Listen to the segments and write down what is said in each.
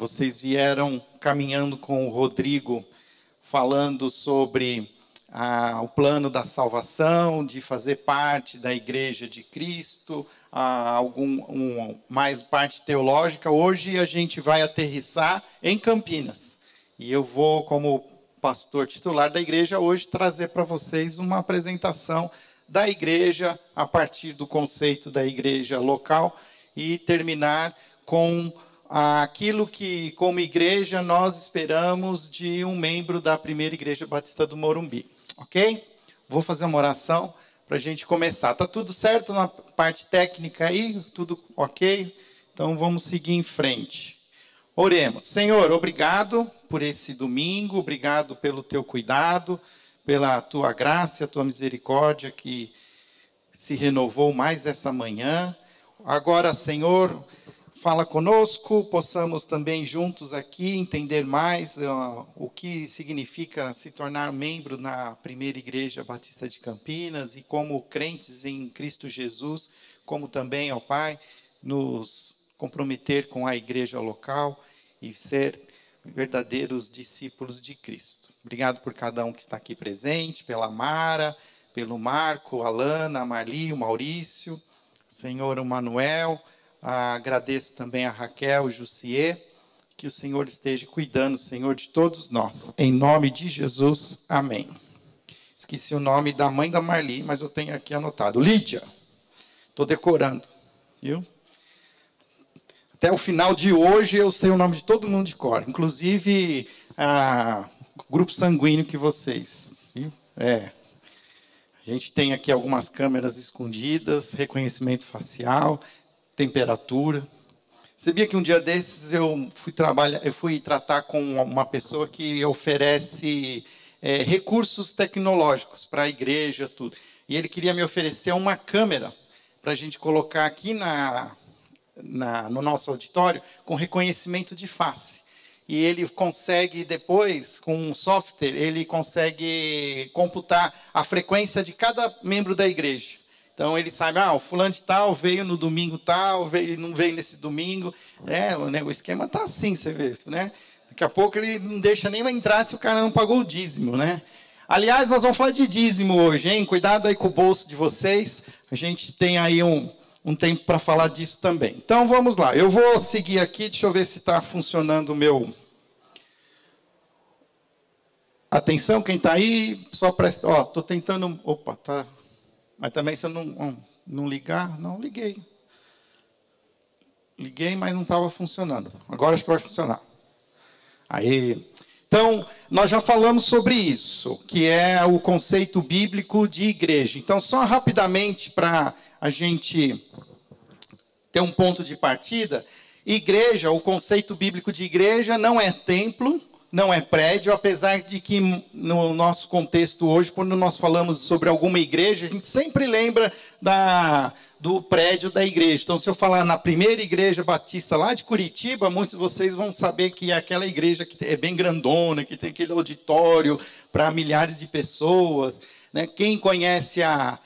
vocês vieram caminhando com o Rodrigo, falando sobre ah, o plano da salvação, de fazer parte da Igreja de Cristo, ah, algum um, mais parte teológica. Hoje a gente vai aterrissar em Campinas. E eu vou, como pastor titular da igreja, hoje trazer para vocês uma apresentação da igreja a partir do conceito da igreja local e terminar com aquilo que, como igreja, nós esperamos de um membro da primeira igreja batista do Morumbi. Ok? Vou fazer uma oração para a gente começar. Tá tudo certo na parte técnica aí? Tudo ok? Então vamos seguir em frente. Oremos. Senhor, obrigado por esse domingo, obrigado pelo teu cuidado, pela tua graça, a tua misericórdia que se renovou mais essa manhã. Agora, Senhor, fala conosco, possamos também juntos aqui entender mais uh, o que significa se tornar membro na primeira igreja batista de Campinas e como crentes em Cristo Jesus, como também, ó Pai, nos comprometer com a igreja local e ser verdadeiros discípulos de Cristo. Obrigado por cada um que está aqui presente, pela Mara, pelo Marco, a Lana, a Marli, o Maurício, Senhor, o Manuel, agradeço também a Raquel, Jussier, que o Senhor esteja cuidando, Senhor, de todos nós. Em nome de Jesus, amém. Esqueci o nome da mãe da Marli, mas eu tenho aqui anotado. Lídia. Estou decorando, viu? Até o final de hoje eu sei o nome de todo mundo de cor, inclusive a, grupo sanguíneo que vocês. Viu? É. A gente tem aqui algumas câmeras escondidas, reconhecimento facial temperatura. Sabia que um dia desses eu fui trabalhar, eu fui tratar com uma pessoa que oferece é, recursos tecnológicos para a igreja, tudo. E ele queria me oferecer uma câmera para a gente colocar aqui na, na, no nosso auditório com reconhecimento de face. E ele consegue depois, com um software, ele consegue computar a frequência de cada membro da igreja. Então ele sabe, ah, o fulano de tal veio no domingo tal, veio, não veio nesse domingo. É, o, né, o esquema tá assim, você vê, né? Daqui a pouco ele não deixa nem entrar se o cara não pagou o dízimo, né? Aliás, nós vamos falar de dízimo hoje, hein? Cuidado aí com o bolso de vocês. A gente tem aí um, um tempo para falar disso também. Então vamos lá. Eu vou seguir aqui, deixa eu ver se está funcionando o meu. Atenção, quem está aí, só presta. Ó, estou tentando. Opa, tá. Mas também se eu não, não ligar, não liguei. Liguei, mas não estava funcionando. Agora acho que vai funcionar. Aí. Então, nós já falamos sobre isso, que é o conceito bíblico de igreja. Então, só rapidamente para a gente ter um ponto de partida, igreja, o conceito bíblico de igreja não é templo, não é prédio, apesar de que no nosso contexto hoje, quando nós falamos sobre alguma igreja, a gente sempre lembra da, do prédio da igreja. Então, se eu falar na primeira igreja batista lá de Curitiba, muitos de vocês vão saber que é aquela igreja que é bem grandona, que tem aquele auditório para milhares de pessoas. Né? Quem conhece a,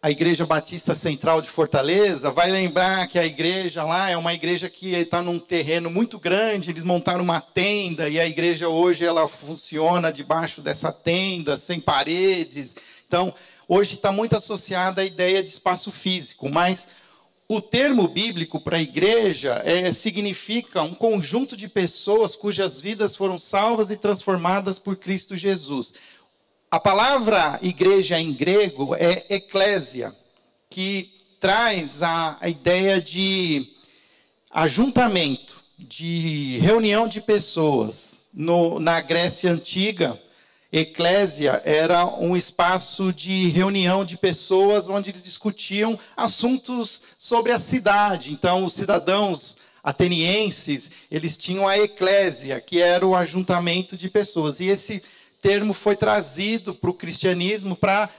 a Igreja Batista Central de Fortaleza, vai lembrar que a igreja lá é uma igreja que está num terreno muito grande, eles montaram uma tenda e a igreja hoje ela funciona debaixo dessa tenda, sem paredes. Então, hoje está muito associada à ideia de espaço físico, mas o termo bíblico para igreja é, significa um conjunto de pessoas cujas vidas foram salvas e transformadas por Cristo Jesus. A palavra igreja em grego é eclésia, que traz a, a ideia de ajuntamento, de reunião de pessoas. No, na Grécia Antiga, eclésia era um espaço de reunião de pessoas onde eles discutiam assuntos sobre a cidade. Então, os cidadãos atenienses, eles tinham a eclésia, que era o ajuntamento de pessoas. E esse termo foi trazido para o cristianismo para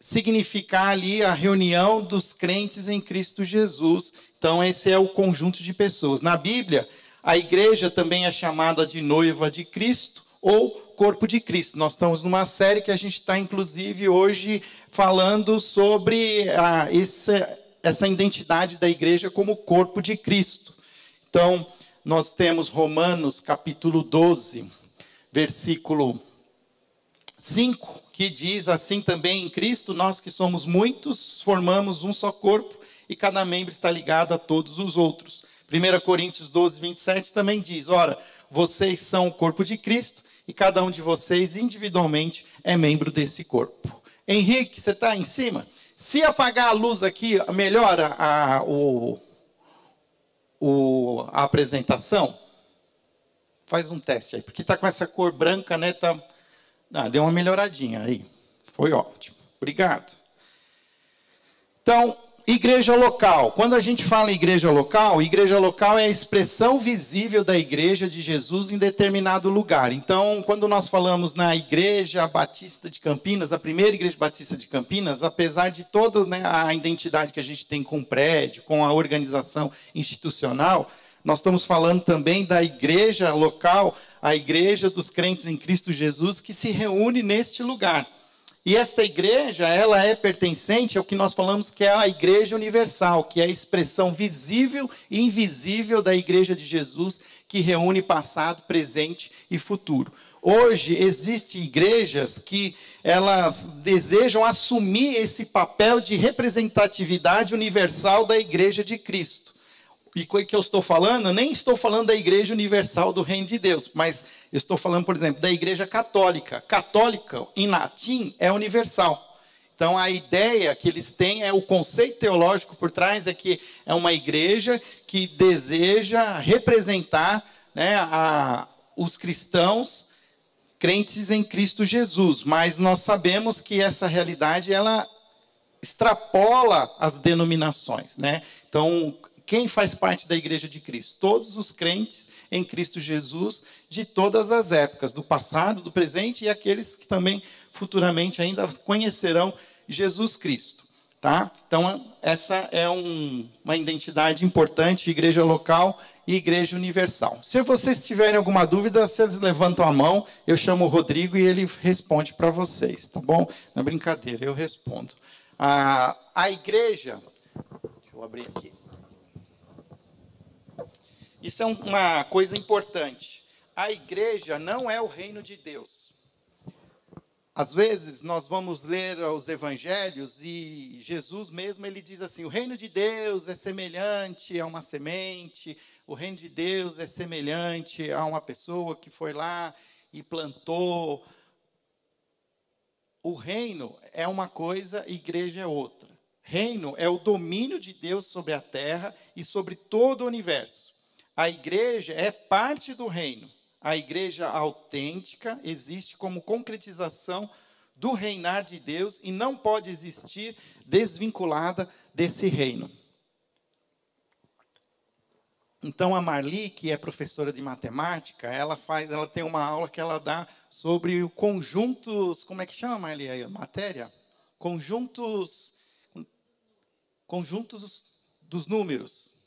significar ali a reunião dos crentes em Cristo Jesus. Então, esse é o conjunto de pessoas. Na Bíblia, a igreja também é chamada de noiva de Cristo ou corpo de Cristo. Nós estamos numa série que a gente está, inclusive, hoje falando sobre essa, essa identidade da igreja como corpo de Cristo. Então, nós temos Romanos capítulo 12, versículo 5, que diz assim também em Cristo, nós que somos muitos, formamos um só corpo e cada membro está ligado a todos os outros. 1 Coríntios 12, 27 também diz: Ora, vocês são o corpo de Cristo e cada um de vocês individualmente é membro desse corpo. Henrique, você está em cima? Se apagar a luz aqui, melhora a, o, o, a apresentação? Faz um teste aí, porque está com essa cor branca, né? Tá, ah, deu uma melhoradinha aí. Foi ótimo. Obrigado. Então, Igreja local. Quando a gente fala em igreja local, igreja local é a expressão visível da igreja de Jesus em determinado lugar. Então, quando nós falamos na Igreja Batista de Campinas, a primeira Igreja Batista de Campinas, apesar de toda né, a identidade que a gente tem com o prédio, com a organização institucional, nós estamos falando também da igreja local, a igreja dos crentes em Cristo Jesus, que se reúne neste lugar. E esta igreja, ela é pertencente ao que nós falamos que é a igreja universal, que é a expressão visível e invisível da igreja de Jesus, que reúne passado, presente e futuro. Hoje existem igrejas que elas desejam assumir esse papel de representatividade universal da igreja de Cristo. E o que eu estou falando, nem estou falando da Igreja Universal do Reino de Deus, mas estou falando, por exemplo, da Igreja Católica. Católica, em latim, é universal. Então, a ideia que eles têm é o conceito teológico por trás é que é uma igreja que deseja representar né, a, os cristãos crentes em Cristo Jesus. Mas nós sabemos que essa realidade ela extrapola as denominações, né? Então, quem faz parte da igreja de Cristo? Todos os crentes em Cristo Jesus de todas as épocas, do passado, do presente e aqueles que também futuramente ainda conhecerão Jesus Cristo. Tá? Então, essa é um, uma identidade importante, igreja local e igreja universal. Se vocês tiverem alguma dúvida, vocês levantam a mão, eu chamo o Rodrigo e ele responde para vocês, tá bom? Na brincadeira, eu respondo. A, a igreja, deixa eu abrir aqui. Isso é uma coisa importante. A igreja não é o reino de Deus. Às vezes nós vamos ler os evangelhos e Jesus mesmo ele diz assim: "O reino de Deus é semelhante a uma semente, o reino de Deus é semelhante a uma pessoa que foi lá e plantou". O reino é uma coisa, igreja é outra. Reino é o domínio de Deus sobre a terra e sobre todo o universo. A igreja é parte do reino. A igreja autêntica existe como concretização do reinar de Deus e não pode existir desvinculada desse reino. Então a Marli, que é professora de matemática, ela faz, ela tem uma aula que ela dá sobre conjuntos, como é que chama Marli a matéria? Conjuntos conjuntos dos números.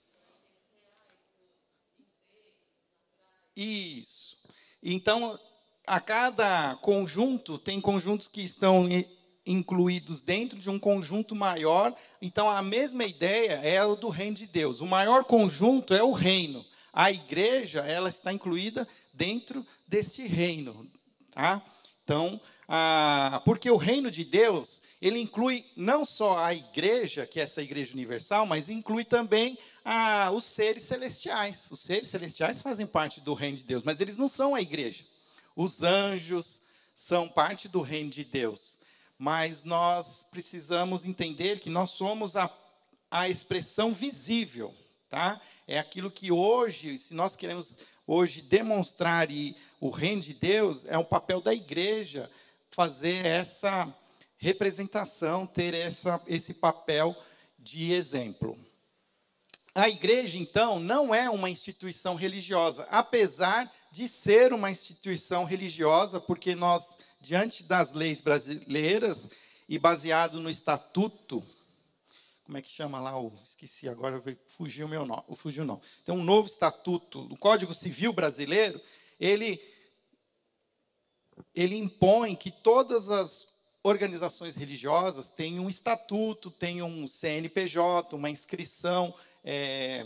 Isso. Então, a cada conjunto, tem conjuntos que estão incluídos dentro de um conjunto maior. Então, a mesma ideia é a do reino de Deus. O maior conjunto é o reino. A igreja, ela está incluída dentro desse reino. Tá? Então, a, porque o reino de Deus, ele inclui não só a igreja, que é essa igreja universal, mas inclui também ah, os seres celestiais. Os seres celestiais fazem parte do reino de Deus, mas eles não são a igreja. Os anjos são parte do reino de Deus. Mas nós precisamos entender que nós somos a, a expressão visível. Tá? É aquilo que hoje, se nós queremos hoje demonstrar e o reino de Deus, é o papel da igreja fazer essa representação, ter essa, esse papel de exemplo. A igreja, então, não é uma instituição religiosa, apesar de ser uma instituição religiosa, porque nós, diante das leis brasileiras e baseado no estatuto, como é que chama lá? O, esqueci agora, fugiu o meu nome, fugiu não. Tem um novo estatuto, o Código Civil brasileiro, ele ele impõe que todas as organizações religiosas tenham um estatuto, tenham um CNPJ, uma inscrição é,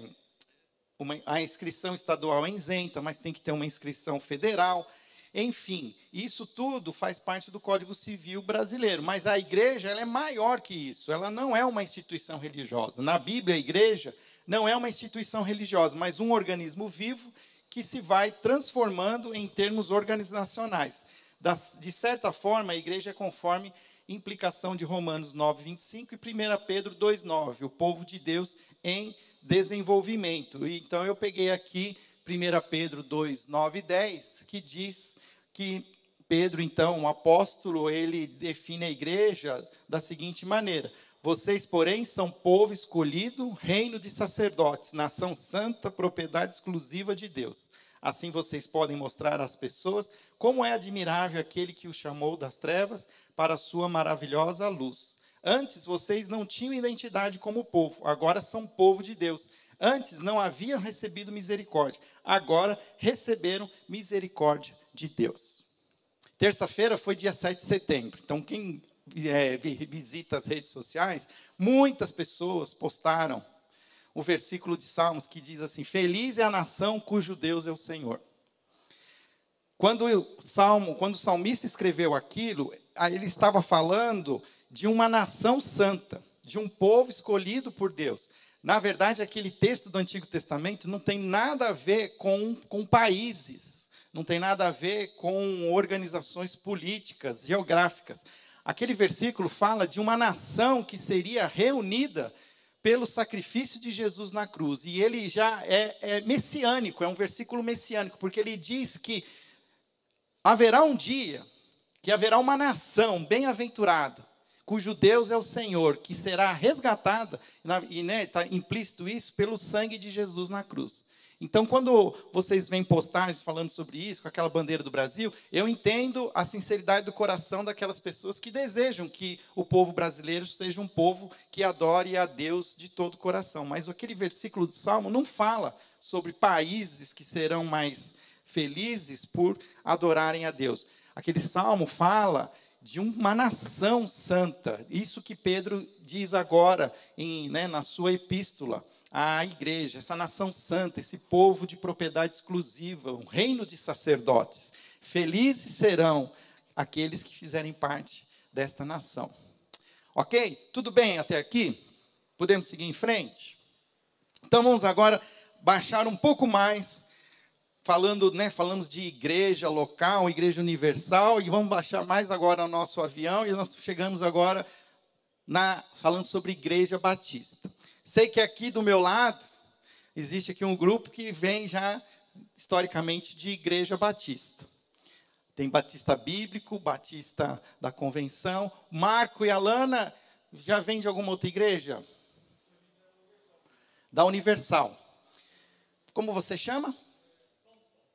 uma, a inscrição estadual é isenta, mas tem que ter uma inscrição federal. Enfim, isso tudo faz parte do Código Civil brasileiro, mas a igreja ela é maior que isso, ela não é uma instituição religiosa. Na Bíblia, a igreja não é uma instituição religiosa, mas um organismo vivo que se vai transformando em termos organizacionais. Das, de certa forma, a igreja é conforme implicação de Romanos 9, 25 e 1 Pedro 2, 9, o povo de Deus em desenvolvimento. Então, eu peguei aqui 1 Pedro 2, 9 e 10, que diz que Pedro, então, o apóstolo, ele define a igreja da seguinte maneira: Vocês, porém, são povo escolhido, reino de sacerdotes, nação santa, propriedade exclusiva de Deus. Assim vocês podem mostrar às pessoas como é admirável aquele que os chamou das trevas para a sua maravilhosa luz. Antes vocês não tinham identidade como povo, agora são povo de Deus. Antes não haviam recebido misericórdia, agora receberam misericórdia de Deus. Terça-feira foi dia 7 de setembro. Então, quem é, visita as redes sociais, muitas pessoas postaram o versículo de Salmos que diz assim: Feliz é a nação cujo Deus é o Senhor. Quando o, salmo, quando o salmista escreveu aquilo, ele estava falando de uma nação santa, de um povo escolhido por Deus. Na verdade, aquele texto do Antigo Testamento não tem nada a ver com, com países não tem nada a ver com organizações políticas, geográficas. Aquele versículo fala de uma nação que seria reunida pelo sacrifício de Jesus na cruz. E ele já é, é messiânico, é um versículo messiânico, porque ele diz que haverá um dia que haverá uma nação bem-aventurada, cujo Deus é o Senhor, que será resgatada, e está né, tá implícito isso, pelo sangue de Jesus na cruz. Então, quando vocês veem postagens falando sobre isso, com aquela bandeira do Brasil, eu entendo a sinceridade do coração daquelas pessoas que desejam que o povo brasileiro seja um povo que adore a Deus de todo o coração. Mas aquele versículo do Salmo não fala sobre países que serão mais felizes por adorarem a Deus. Aquele salmo fala de uma nação santa. Isso que Pedro diz agora em, né, na sua epístola à igreja, essa nação santa, esse povo de propriedade exclusiva, um reino de sacerdotes. Felizes serão aqueles que fizerem parte desta nação. Ok? Tudo bem até aqui? Podemos seguir em frente? Então vamos agora baixar um pouco mais, falando, né, falamos de igreja local, igreja universal, e vamos baixar mais agora o nosso avião, e nós chegamos agora na, falando sobre igreja batista. Sei que aqui do meu lado existe aqui um grupo que vem já historicamente de igreja batista. Tem batista bíblico, batista da convenção. Marco e Alana já vêm de alguma outra igreja? Da Universal. Como você chama?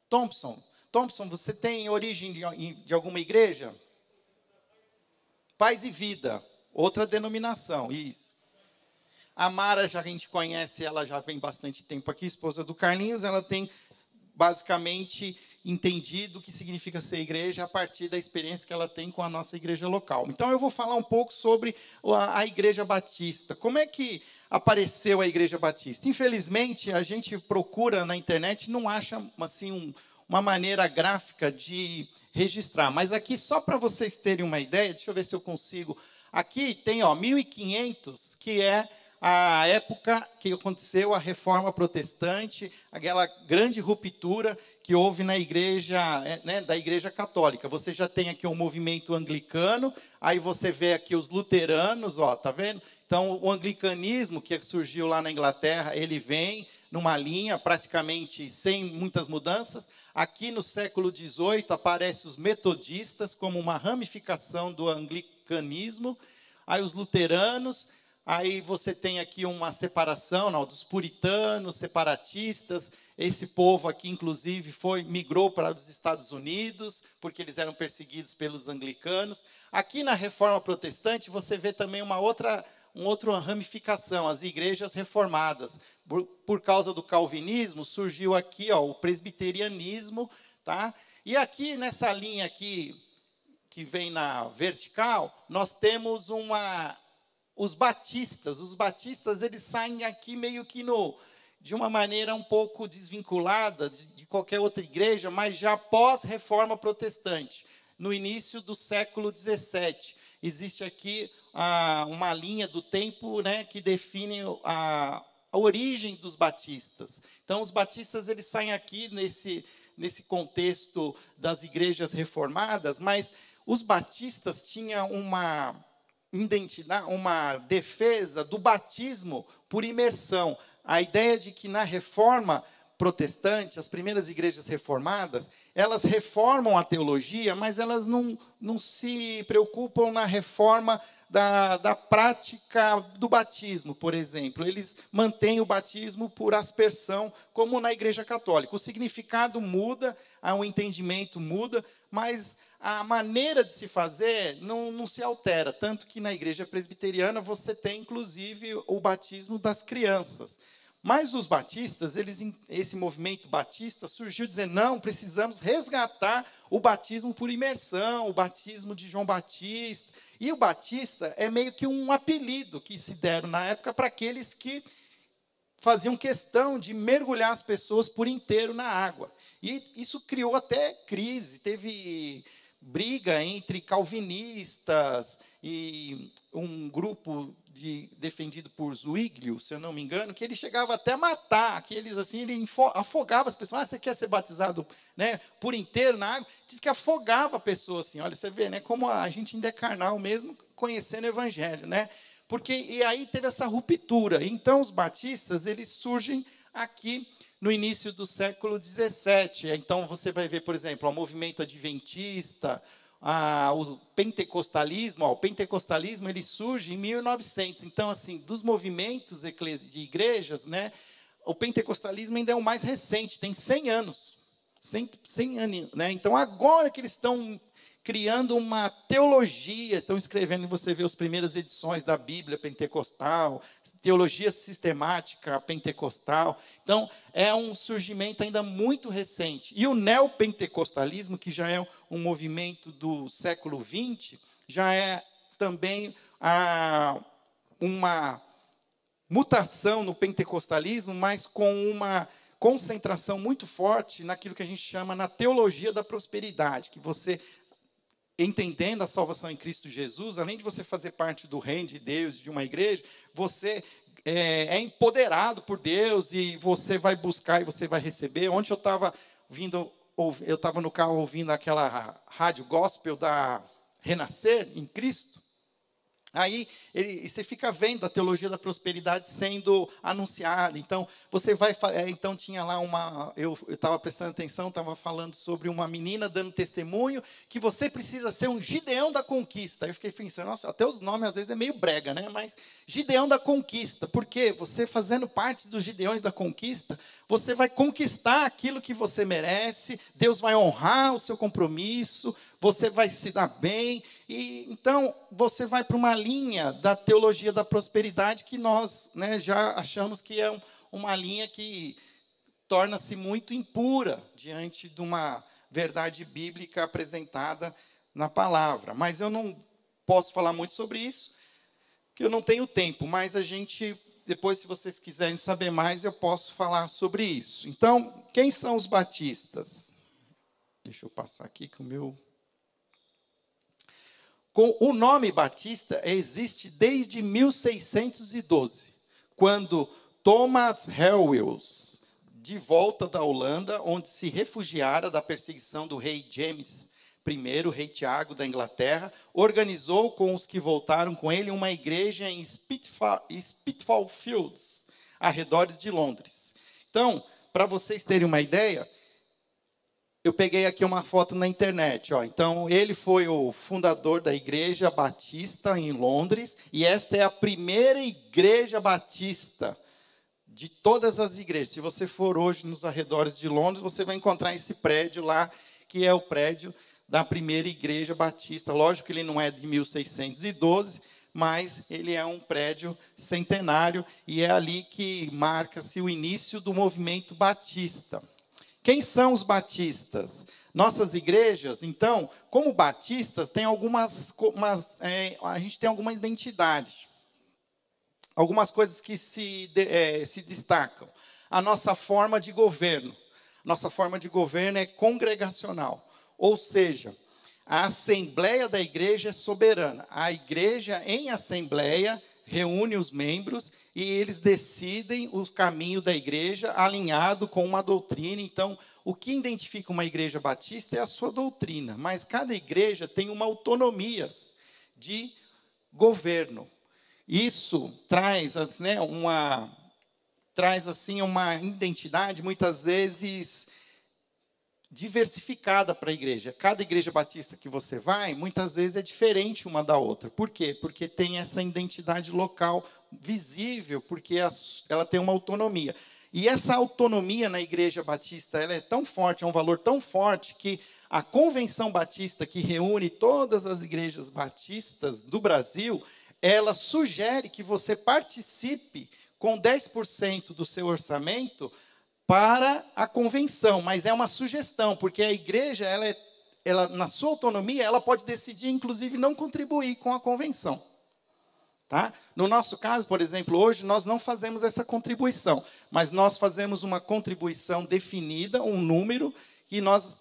Thompson. Thompson, você tem origem de, de alguma igreja? Paz e Vida, outra denominação, isso. A Mara, já a gente conhece, ela já vem bastante tempo aqui, esposa do Carlinhos, ela tem basicamente entendido o que significa ser igreja a partir da experiência que ela tem com a nossa igreja local. Então eu vou falar um pouco sobre a, igreja batista. Como é que apareceu a igreja batista? Infelizmente, a gente procura na internet não acha assim um, uma maneira gráfica de registrar. Mas aqui só para vocês terem uma ideia, deixa eu ver se eu consigo. Aqui tem, ó, 1500, que é a época que aconteceu a reforma protestante, aquela grande ruptura que houve na igreja, é, né, da igreja católica. Você já tem aqui um movimento anglicano, aí você vê aqui os luteranos, ó, tá vendo? Então, o anglicanismo que surgiu lá na Inglaterra, ele vem numa linha praticamente sem muitas mudanças. Aqui no século XVIII aparecem os metodistas como uma ramificação do anglicanismo. Aí os luteranos, Aí você tem aqui uma separação não, dos puritanos, separatistas. Esse povo aqui, inclusive, foi migrou para os Estados Unidos, porque eles eram perseguidos pelos anglicanos. Aqui na Reforma Protestante, você vê também uma outra, uma outra ramificação, as igrejas reformadas. Por, por causa do calvinismo, surgiu aqui ó, o presbiterianismo. Tá? E aqui, nessa linha aqui, que vem na vertical, nós temos uma os batistas. Os batistas eles saem aqui meio que no de uma maneira um pouco desvinculada de, de qualquer outra igreja, mas já pós-reforma protestante, no início do século XVII. Existe aqui ah, uma linha do tempo né, que define a, a origem dos batistas. Então, os batistas eles saem aqui nesse, nesse contexto das igrejas reformadas, mas os batistas tinham uma identidade, uma defesa do batismo por imersão. A ideia de que na reforma protestante, as primeiras igrejas reformadas, elas reformam a teologia, mas elas não, não se preocupam na reforma da, da prática do batismo, por exemplo. Eles mantêm o batismo por aspersão, como na igreja católica. O significado muda, o entendimento muda, mas a maneira de se fazer não, não se altera. Tanto que na igreja presbiteriana você tem, inclusive, o batismo das crianças. Mas os batistas, eles, esse movimento batista surgiu dizendo: não, precisamos resgatar o batismo por imersão, o batismo de João Batista. E o batista é meio que um apelido que se deram na época para aqueles que faziam questão de mergulhar as pessoas por inteiro na água. E isso criou até crise, teve briga entre calvinistas e um grupo de, defendido por Zwinglio, se eu não me engano, que ele chegava até a matar, que eles assim, ele afogava as pessoas. Ah, você quer ser batizado, né, por inteiro na água? Diz que afogava a pessoa assim. Olha, você vê, né, como a gente ainda é carnal mesmo conhecendo o evangelho, né? Porque e aí teve essa ruptura. Então os batistas, eles surgem aqui no início do século XVII. Então, você vai ver, por exemplo, o movimento adventista, o pentecostalismo. Ó, o pentecostalismo ele surge em 1900. Então, assim, dos movimentos de igrejas, né, o pentecostalismo ainda é o mais recente, tem 100 anos. 100, 100 anos né? Então, agora que eles estão criando uma teologia, estão escrevendo, você vê as primeiras edições da Bíblia pentecostal, teologia sistemática pentecostal. Então, é um surgimento ainda muito recente. E o neopentecostalismo, que já é um movimento do século XX, já é também a, uma mutação no pentecostalismo, mas com uma concentração muito forte naquilo que a gente chama na teologia da prosperidade, que você entendendo a salvação em Cristo Jesus, além de você fazer parte do reino de Deus, de uma igreja, você é, é empoderado por Deus e você vai buscar e você vai receber. Ontem eu estava vindo, eu estava no carro ouvindo aquela rádio gospel da Renascer em Cristo. Aí ele, você fica vendo a teologia da prosperidade sendo anunciada. Então você vai, é, então tinha lá uma, eu estava prestando atenção, estava falando sobre uma menina dando testemunho que você precisa ser um Gideão da conquista. Eu fiquei pensando, nossa, até os nomes às vezes é meio brega, né? Mas Gideão da conquista, porque você fazendo parte dos Gideões da conquista, você vai conquistar aquilo que você merece. Deus vai honrar o seu compromisso você vai se dar bem. E então você vai para uma linha da teologia da prosperidade que nós né, já achamos que é uma linha que torna-se muito impura diante de uma verdade bíblica apresentada na palavra. Mas eu não posso falar muito sobre isso, porque eu não tenho tempo. Mas a gente depois, se vocês quiserem saber mais, eu posso falar sobre isso. Então, quem são os batistas? Deixa eu passar aqui que o meu com o nome Batista existe desde 1612, quando Thomas Helwels, de volta da Holanda, onde se refugiara da perseguição do rei James I, rei Tiago da Inglaterra, organizou com os que voltaram com ele uma igreja em Spitfall Fields, arredores de Londres. Então, para vocês terem uma ideia, eu peguei aqui uma foto na internet. Ó. Então, ele foi o fundador da Igreja Batista em Londres, e esta é a primeira igreja batista de todas as igrejas. Se você for hoje nos arredores de Londres, você vai encontrar esse prédio lá, que é o prédio da primeira igreja batista. Lógico que ele não é de 1612, mas ele é um prédio centenário e é ali que marca-se o início do movimento batista. Quem são os batistas? Nossas igrejas, então, como batistas, tem algumas, umas, é, a gente tem alguma identidade, algumas coisas que se, é, se destacam. a nossa forma de governo. Nossa forma de governo é congregacional, ou seja, a assembleia da igreja é soberana. A igreja, em assembleia, reúne os membros e eles decidem o caminho da igreja alinhado com uma doutrina. Então, o que identifica uma igreja batista é a sua doutrina, mas cada igreja tem uma autonomia de governo. Isso traz, né, uma traz assim uma identidade muitas vezes diversificada para a igreja. Cada igreja batista que você vai, muitas vezes é diferente uma da outra. Por quê? Porque tem essa identidade local visível, porque ela tem uma autonomia. E essa autonomia na igreja batista, ela é tão forte, é um valor tão forte que a convenção batista que reúne todas as igrejas batistas do Brasil, ela sugere que você participe com 10% do seu orçamento para a convenção, mas é uma sugestão, porque a igreja, ela, é, ela, na sua autonomia, ela pode decidir, inclusive, não contribuir com a convenção. Tá? No nosso caso, por exemplo, hoje nós não fazemos essa contribuição, mas nós fazemos uma contribuição definida, um número, e nós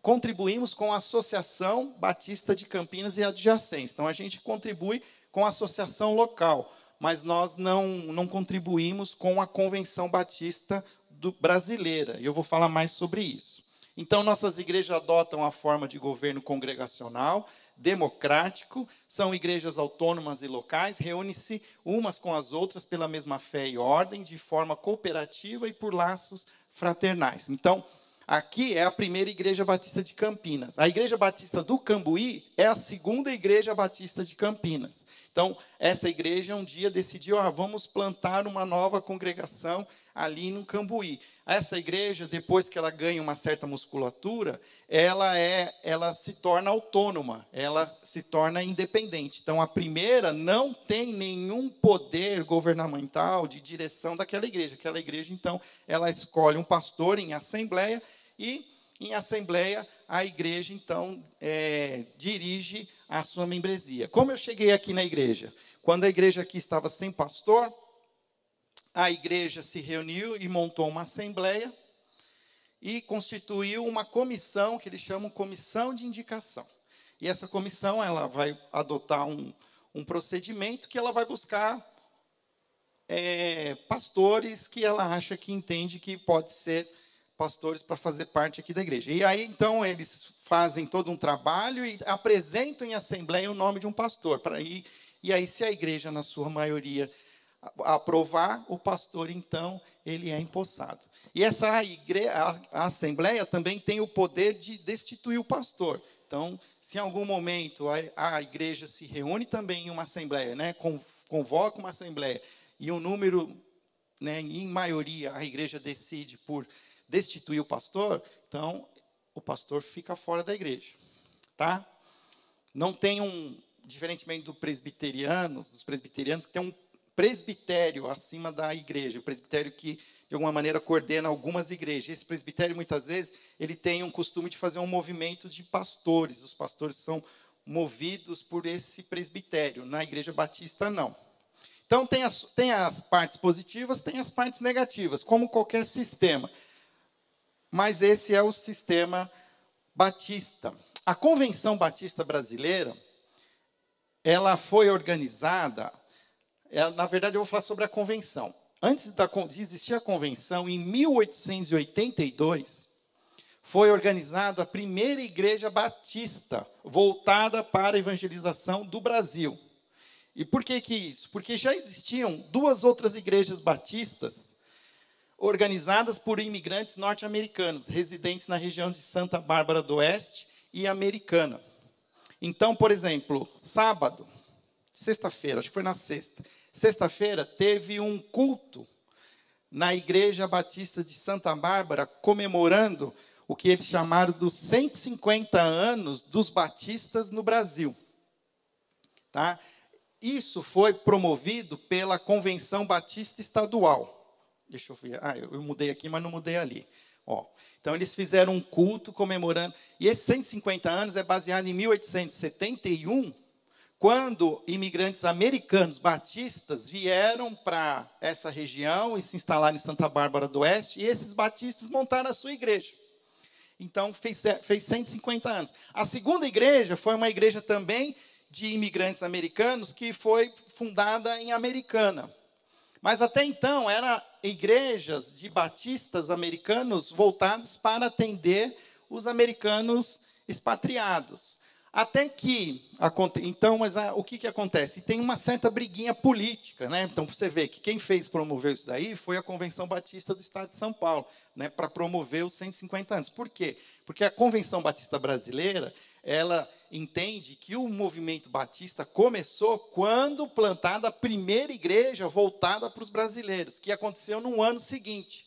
contribuímos com a Associação Batista de Campinas e adjacentes. Então a gente contribui com a associação local, mas nós não, não contribuímos com a Convenção Batista do, brasileira, e eu vou falar mais sobre isso. Então, nossas igrejas adotam a forma de governo congregacional, democrático, são igrejas autônomas e locais, reúnem-se umas com as outras pela mesma fé e ordem, de forma cooperativa e por laços fraternais. Então, aqui é a primeira igreja batista de Campinas. A igreja batista do Cambuí é a segunda igreja batista de Campinas. Então, essa igreja um dia decidiu, ah, vamos plantar uma nova congregação ali no Cambuí. Essa igreja, depois que ela ganha uma certa musculatura, ela é, ela se torna autônoma, ela se torna independente. Então a primeira não tem nenhum poder governamental de direção daquela igreja. Aquela igreja, então, ela escolhe um pastor em assembleia e em assembleia a igreja então é, dirige a sua membresia. Como eu cheguei aqui na igreja? Quando a igreja aqui estava sem pastor, a igreja se reuniu e montou uma assembleia e constituiu uma comissão que eles chamam comissão de indicação. E essa comissão ela vai adotar um, um procedimento que ela vai buscar é, pastores que ela acha que entende que pode ser pastores para fazer parte aqui da igreja. E aí então eles fazem todo um trabalho e apresentam em assembleia o nome de um pastor para ir. E aí se a igreja na sua maioria aprovar, o pastor, então, ele é empossado. E essa a Assembleia também tem o poder de destituir o pastor. Então, se em algum momento a, a igreja se reúne também em uma Assembleia, né, convoca uma Assembleia, e um número, né, em maioria, a igreja decide por destituir o pastor, então, o pastor fica fora da igreja. Tá? Não tem um, diferentemente do presbiterianos, dos presbiterianos, que tem um presbitério acima da igreja, o presbitério que de alguma maneira coordena algumas igrejas. Esse presbitério muitas vezes ele tem um costume de fazer um movimento de pastores. Os pastores são movidos por esse presbitério. Na igreja batista não. Então tem as, tem as partes positivas, tem as partes negativas, como qualquer sistema. Mas esse é o sistema batista. A Convenção Batista Brasileira, ela foi organizada é, na verdade, eu vou falar sobre a convenção. Antes da, de existir a convenção, em 1882, foi organizada a primeira igreja batista voltada para a evangelização do Brasil. E por que, que isso? Porque já existiam duas outras igrejas batistas organizadas por imigrantes norte-americanos, residentes na região de Santa Bárbara do Oeste e Americana. Então, por exemplo, sábado, sexta-feira, acho que foi na sexta, Sexta-feira teve um culto na Igreja Batista de Santa Bárbara, comemorando o que eles chamaram dos 150 anos dos batistas no Brasil. Tá? Isso foi promovido pela Convenção Batista Estadual. Deixa eu ver. Ah, eu mudei aqui, mas não mudei ali. Ó, então, eles fizeram um culto comemorando. E esses 150 anos é baseado em 1871, quando imigrantes americanos batistas vieram para essa região e se instalaram em Santa Bárbara do Oeste, e esses batistas montaram a sua igreja. Então, fez, fez 150 anos. A segunda igreja foi uma igreja também de imigrantes americanos que foi fundada em Americana. Mas até então eram igrejas de batistas americanos voltados para atender os americanos expatriados. Até que, então, mas a, o que, que acontece? Tem uma certa briguinha política, né? Então, você vê que quem fez promover isso daí foi a Convenção Batista do Estado de São Paulo, né? Para promover os 150 anos. Por quê? Porque a Convenção Batista Brasileira, ela entende que o movimento batista começou quando plantada a primeira igreja voltada para os brasileiros, que aconteceu no ano seguinte.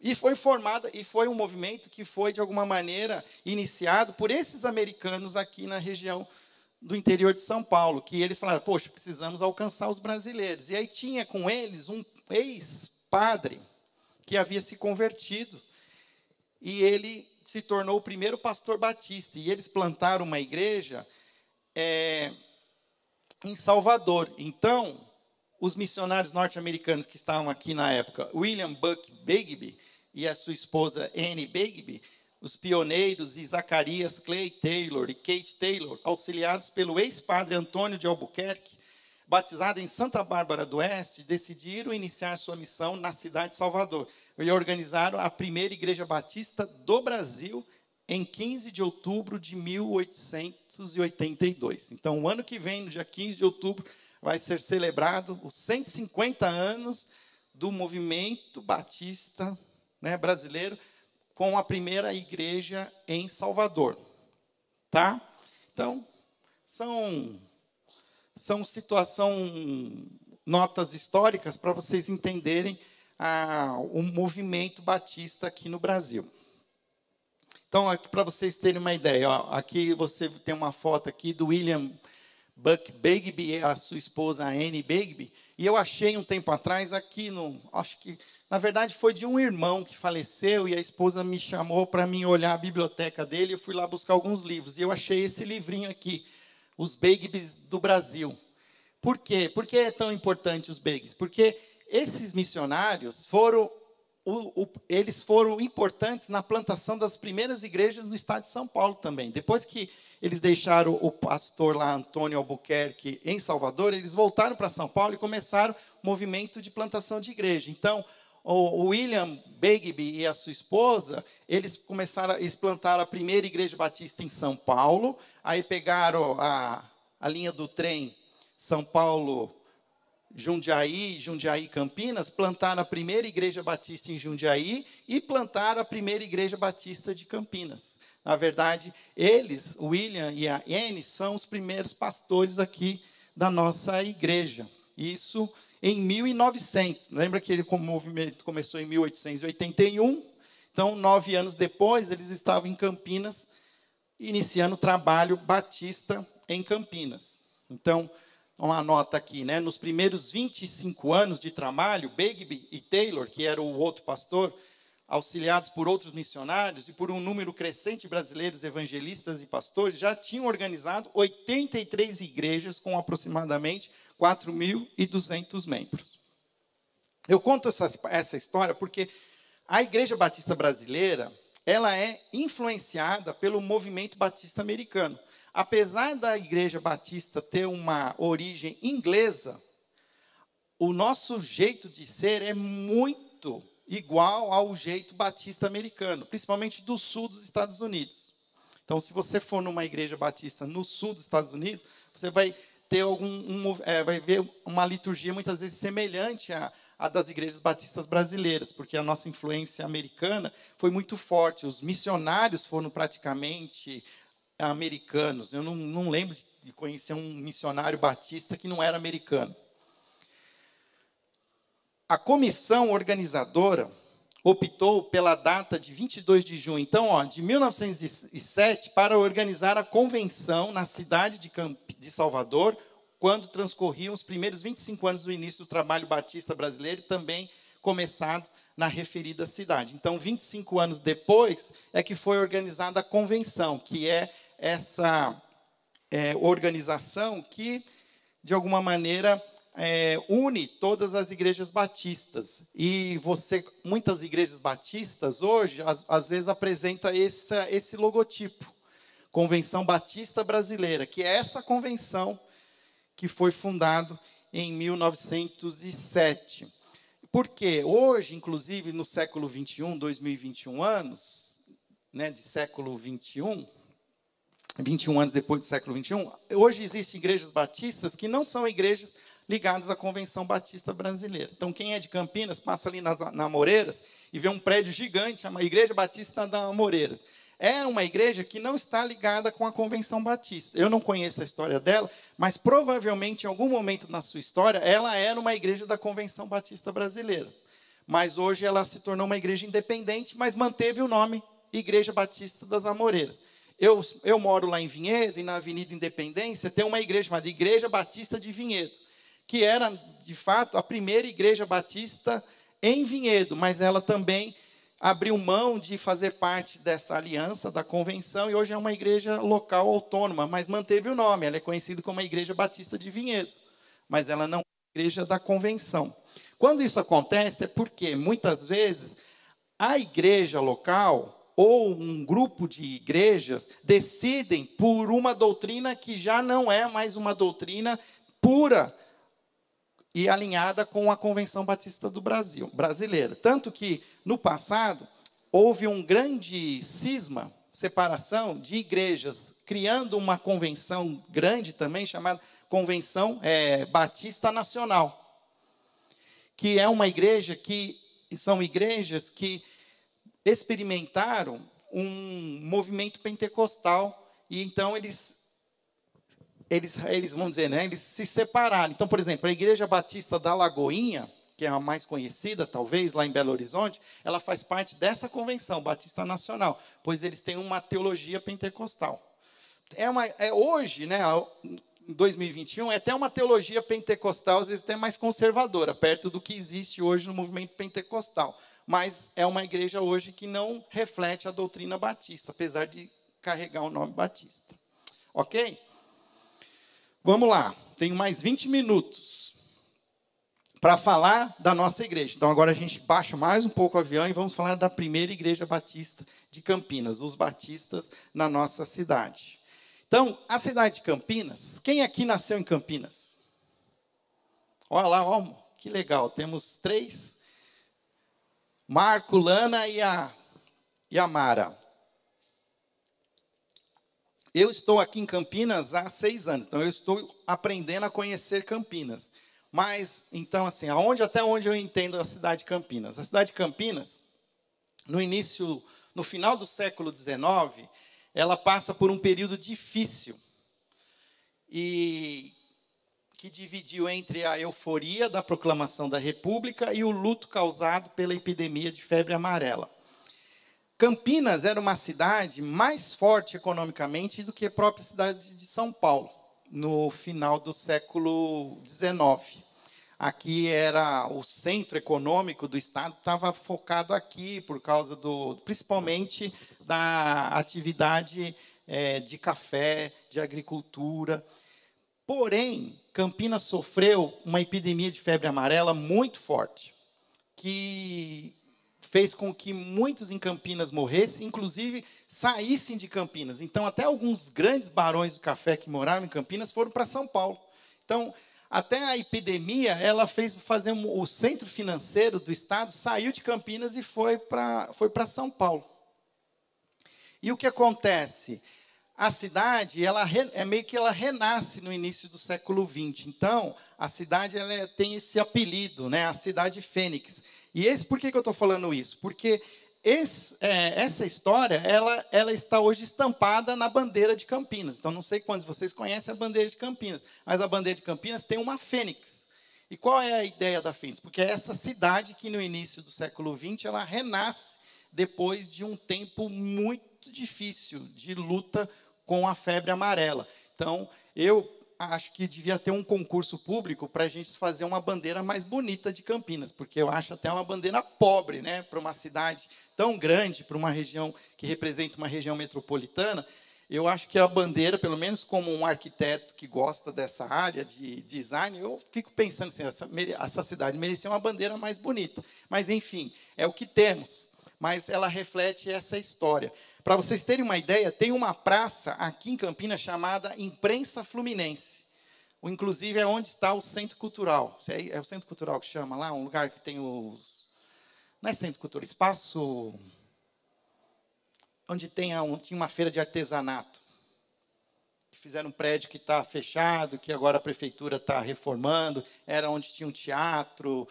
E foi formada, e foi um movimento que foi, de alguma maneira, iniciado por esses americanos aqui na região do interior de São Paulo, que eles falaram, poxa, precisamos alcançar os brasileiros. E aí tinha com eles um ex-padre que havia se convertido. E ele se tornou o primeiro pastor batista. E eles plantaram uma igreja é, em Salvador. Então, os missionários norte-americanos que estavam aqui na época, William Buck Begbie, e a sua esposa Anne Bagby, os pioneiros e Zacarias Clay Taylor e Kate Taylor, auxiliados pelo ex-padre Antônio de Albuquerque, batizado em Santa Bárbara do Oeste, decidiram iniciar sua missão na cidade de Salvador e organizaram a primeira igreja batista do Brasil em 15 de outubro de 1882. Então, o ano que vem, no dia 15 de outubro, vai ser celebrado os 150 anos do movimento batista né, brasileiro com a primeira igreja em Salvador. Tá? Então, são, são situação, notas históricas para vocês entenderem o movimento batista aqui no Brasil. Então, para vocês terem uma ideia, ó, aqui você tem uma foto aqui do William Buck Bagby a sua esposa Anne Bagby, e eu achei um tempo atrás aqui no, acho que na verdade, foi de um irmão que faleceu e a esposa me chamou para mim olhar a biblioteca dele. Eu fui lá buscar alguns livros e eu achei esse livrinho aqui, Os Babies do Brasil. Por quê? Por que é tão importante os Babies? Porque esses missionários foram o, o, eles foram importantes na plantação das primeiras igrejas no estado de São Paulo também. Depois que eles deixaram o pastor lá, Antônio Albuquerque, em Salvador, eles voltaram para São Paulo e começaram o movimento de plantação de igreja. Então, o William Bagby e a sua esposa, eles começaram, eles plantaram a primeira igreja batista em São Paulo, aí pegaram a, a linha do trem São Paulo, Jundiaí, Jundiaí, Campinas, plantaram a primeira igreja batista em Jundiaí e plantaram a primeira igreja batista de Campinas. Na verdade, eles, William e a Anne, são os primeiros pastores aqui da nossa igreja. Isso em 1900. Lembra que o movimento começou em 1881? Então, nove anos depois, eles estavam em Campinas, iniciando o trabalho batista em Campinas. Então, uma nota aqui, né? Nos primeiros 25 anos de trabalho, Bagby e Taylor, que era o outro pastor, auxiliados por outros missionários e por um número crescente de brasileiros evangelistas e pastores, já tinham organizado 83 igrejas com aproximadamente 4.200 membros. Eu conto essa, essa história porque a Igreja Batista Brasileira ela é influenciada pelo movimento batista americano. Apesar da Igreja Batista ter uma origem inglesa, o nosso jeito de ser é muito igual ao jeito batista americano, principalmente do sul dos Estados Unidos. Então, se você for numa igreja batista no sul dos Estados Unidos, você vai ter algum, um, é, vai ver uma liturgia muitas vezes semelhante à, à das igrejas batistas brasileiras, porque a nossa influência americana foi muito forte. Os missionários foram praticamente americanos. Eu não, não lembro de conhecer um missionário batista que não era americano a comissão organizadora optou pela data de 22 de junho, então, ó, de 1907, para organizar a convenção na cidade de, Camp de Salvador, quando transcorriam os primeiros 25 anos do início do trabalho batista brasileiro, também começado na referida cidade. Então, 25 anos depois é que foi organizada a convenção, que é essa é, organização que de alguma maneira, é, une todas as igrejas batistas. E você, muitas igrejas batistas hoje, às, às vezes apresenta esse, esse logotipo, Convenção Batista Brasileira, que é essa convenção que foi fundada em 1907. Porque hoje, inclusive no século 21, 2021 anos, né, de século 21, 21 anos depois do século 21, hoje existem igrejas batistas que não são igrejas ligadas à Convenção Batista Brasileira. Então, quem é de Campinas, passa ali nas Namoreiras e vê um prédio gigante, chama Igreja Batista da Namoreiras. É uma igreja que não está ligada com a Convenção Batista. Eu não conheço a história dela, mas provavelmente em algum momento na sua história ela era uma igreja da Convenção Batista Brasileira. Mas hoje ela se tornou uma igreja independente, mas manteve o nome Igreja Batista das Amoreiras. Eu, eu moro lá em Vinhedo, e na Avenida Independência tem uma igreja chamada Igreja Batista de Vinhedo, que era, de fato, a primeira igreja batista em Vinhedo, mas ela também abriu mão de fazer parte dessa aliança, da convenção, e hoje é uma igreja local autônoma, mas manteve o nome. Ela é conhecida como a Igreja Batista de Vinhedo, mas ela não é a igreja da convenção. Quando isso acontece, é porque muitas vezes a igreja local ou um grupo de igrejas decidem por uma doutrina que já não é mais uma doutrina pura e alinhada com a Convenção Batista do Brasil, brasileira. Tanto que, no passado, houve um grande cisma, separação de igrejas, criando uma convenção grande também, chamada Convenção é, Batista Nacional, que é uma igreja que são igrejas que experimentaram um movimento pentecostal e então eles eles, eles vão dizer, né, eles se separaram. Então, por exemplo, a Igreja Batista da Lagoinha, que é a mais conhecida, talvez, lá em Belo Horizonte, ela faz parte dessa convenção Batista Nacional, pois eles têm uma teologia pentecostal. É, uma, é hoje, né, em 2021, é até uma teologia pentecostal, às vezes até mais conservadora, perto do que existe hoje no movimento pentecostal. Mas é uma igreja hoje que não reflete a doutrina batista, apesar de carregar o nome batista. Ok? Vamos lá, tenho mais 20 minutos para falar da nossa igreja. Então agora a gente baixa mais um pouco o avião e vamos falar da primeira igreja batista de Campinas, os batistas na nossa cidade. Então, a cidade de Campinas, quem aqui nasceu em Campinas? Olha lá, ó, que legal, temos três. Marco, Lana e a, e a Mara. Eu estou aqui em Campinas há seis anos, então eu estou aprendendo a conhecer Campinas. Mas, então, assim, aonde até onde eu entendo a cidade de Campinas? A cidade de Campinas, no início, no final do século XIX, ela passa por um período difícil e que dividiu entre a euforia da proclamação da República e o luto causado pela epidemia de febre amarela. Campinas era uma cidade mais forte economicamente do que a própria cidade de São Paulo, no final do século XIX. Aqui era o centro econômico do estado, estava focado aqui por causa do, principalmente da atividade é, de café, de agricultura. Porém, Campinas sofreu uma epidemia de febre amarela muito forte, que fez com que muitos em Campinas morressem, inclusive saíssem de Campinas. Então, até alguns grandes barões do café que moravam em Campinas foram para São Paulo. Então, até a epidemia, ela fez fazer um, o centro financeiro do estado saiu de Campinas e foi para foi para São Paulo. E o que acontece? A cidade, ela é meio que ela renasce no início do século XX. Então, a cidade ela é, tem esse apelido, né? A cidade Fênix. E esse, por que, que eu estou falando isso? Porque esse, é, essa história ela, ela está hoje estampada na bandeira de Campinas. Então, não sei quantos vocês conhecem a bandeira de Campinas, mas a bandeira de Campinas tem uma fênix. E qual é a ideia da fênix? Porque é essa cidade que no início do século XX ela renasce depois de um tempo muito difícil de luta com a febre amarela. Então, eu acho que devia ter um concurso público para a gente fazer uma bandeira mais bonita de Campinas, porque eu acho até uma bandeira pobre, né, para uma cidade tão grande, para uma região que representa uma região metropolitana. Eu acho que a bandeira, pelo menos como um arquiteto que gosta dessa área de design, eu fico pensando assim, essa, essa cidade merecia uma bandeira mais bonita. Mas, enfim, é o que temos. Mas ela reflete essa história. Para vocês terem uma ideia, tem uma praça aqui em Campinas chamada Imprensa Fluminense. Inclusive é onde está o Centro Cultural. É o Centro Cultural que chama lá, um lugar que tem os. Não é Centro Cultural, espaço onde tem tinha uma feira de artesanato. Fizeram um prédio que está fechado, que agora a prefeitura está reformando. Era onde tinha um teatro.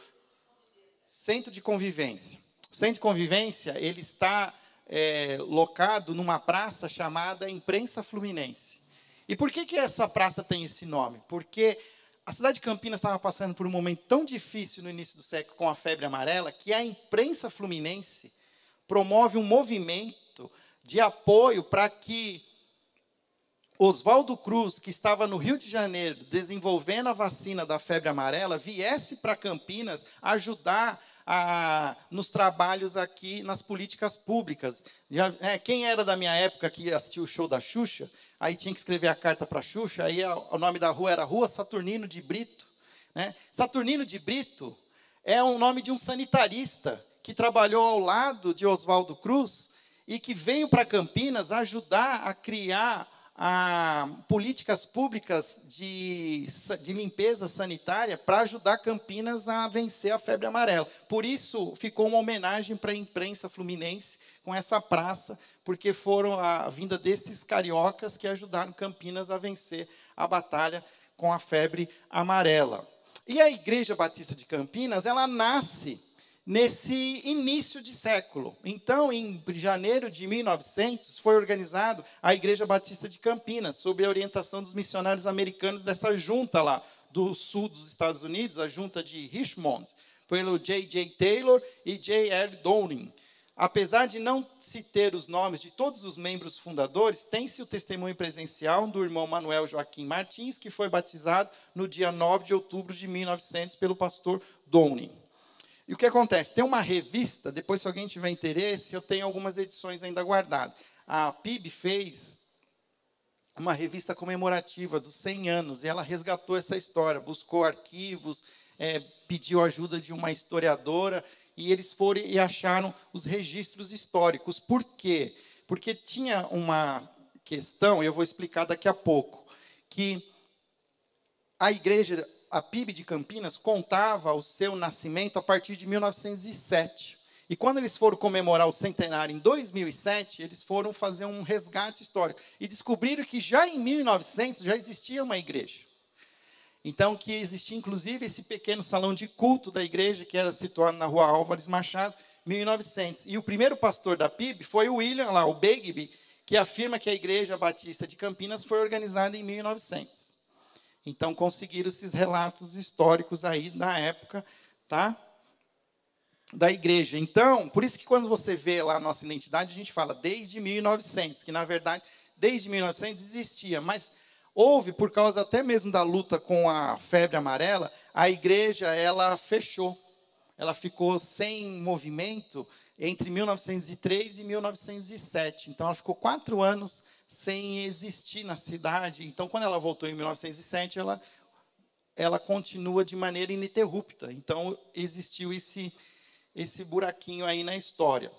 Centro de convivência. O centro de convivência ele está é, locado numa praça chamada Imprensa Fluminense. E por que, que essa praça tem esse nome? Porque a cidade de Campinas estava passando por um momento tão difícil no início do século com a febre amarela que a imprensa fluminense promove um movimento de apoio para que Oswaldo Cruz, que estava no Rio de Janeiro desenvolvendo a vacina da febre amarela, viesse para Campinas ajudar a, nos trabalhos aqui nas políticas públicas. Já, é, quem era da minha época que assistiu o show da Xuxa, aí tinha que escrever a carta para a Xuxa, aí a, o nome da rua era Rua Saturnino de Brito. Né? Saturnino de Brito é o nome de um sanitarista que trabalhou ao lado de Oswaldo Cruz e que veio para Campinas ajudar a criar a, políticas públicas de, de limpeza sanitária para ajudar Campinas a vencer a febre amarela. Por isso, ficou uma homenagem para a imprensa fluminense com essa praça, porque foram a vinda desses cariocas que ajudaram Campinas a vencer a batalha com a febre amarela. E a Igreja Batista de Campinas, ela nasce nesse início de século. Então, em janeiro de 1900, foi organizado a Igreja Batista de Campinas, sob a orientação dos missionários americanos dessa junta lá do sul dos Estados Unidos, a junta de Richmond, pelo J.J. Taylor e J.L. Downing. Apesar de não se ter os nomes de todos os membros fundadores, tem-se o testemunho presencial do irmão Manuel Joaquim Martins, que foi batizado no dia 9 de outubro de 1900 pelo pastor Downing. E o que acontece? Tem uma revista, depois, se alguém tiver interesse, eu tenho algumas edições ainda guardadas. A PIB fez uma revista comemorativa dos 100 anos, e ela resgatou essa história, buscou arquivos, é, pediu ajuda de uma historiadora, e eles foram e acharam os registros históricos. Por quê? Porque tinha uma questão, eu vou explicar daqui a pouco, que a igreja a PIB de Campinas contava o seu nascimento a partir de 1907. E quando eles foram comemorar o centenário em 2007, eles foram fazer um resgate histórico e descobriram que já em 1900 já existia uma igreja. Então que existia inclusive esse pequeno salão de culto da igreja que era situado na Rua Álvares Machado, 1900. E o primeiro pastor da PIB foi o William lá, o Bagby, que afirma que a igreja batista de Campinas foi organizada em 1900. Então conseguiram esses relatos históricos aí na época, tá? Da igreja. Então, por isso que quando você vê lá a nossa identidade, a gente fala desde 1900, que na verdade desde 1900 existia, mas houve por causa até mesmo da luta com a febre amarela, a igreja ela fechou. Ela ficou sem movimento entre 1903 e 1907. Então, ela ficou quatro anos sem existir na cidade. Então, quando ela voltou em 1907, ela, ela continua de maneira ininterrupta. Então, existiu esse, esse buraquinho aí na história.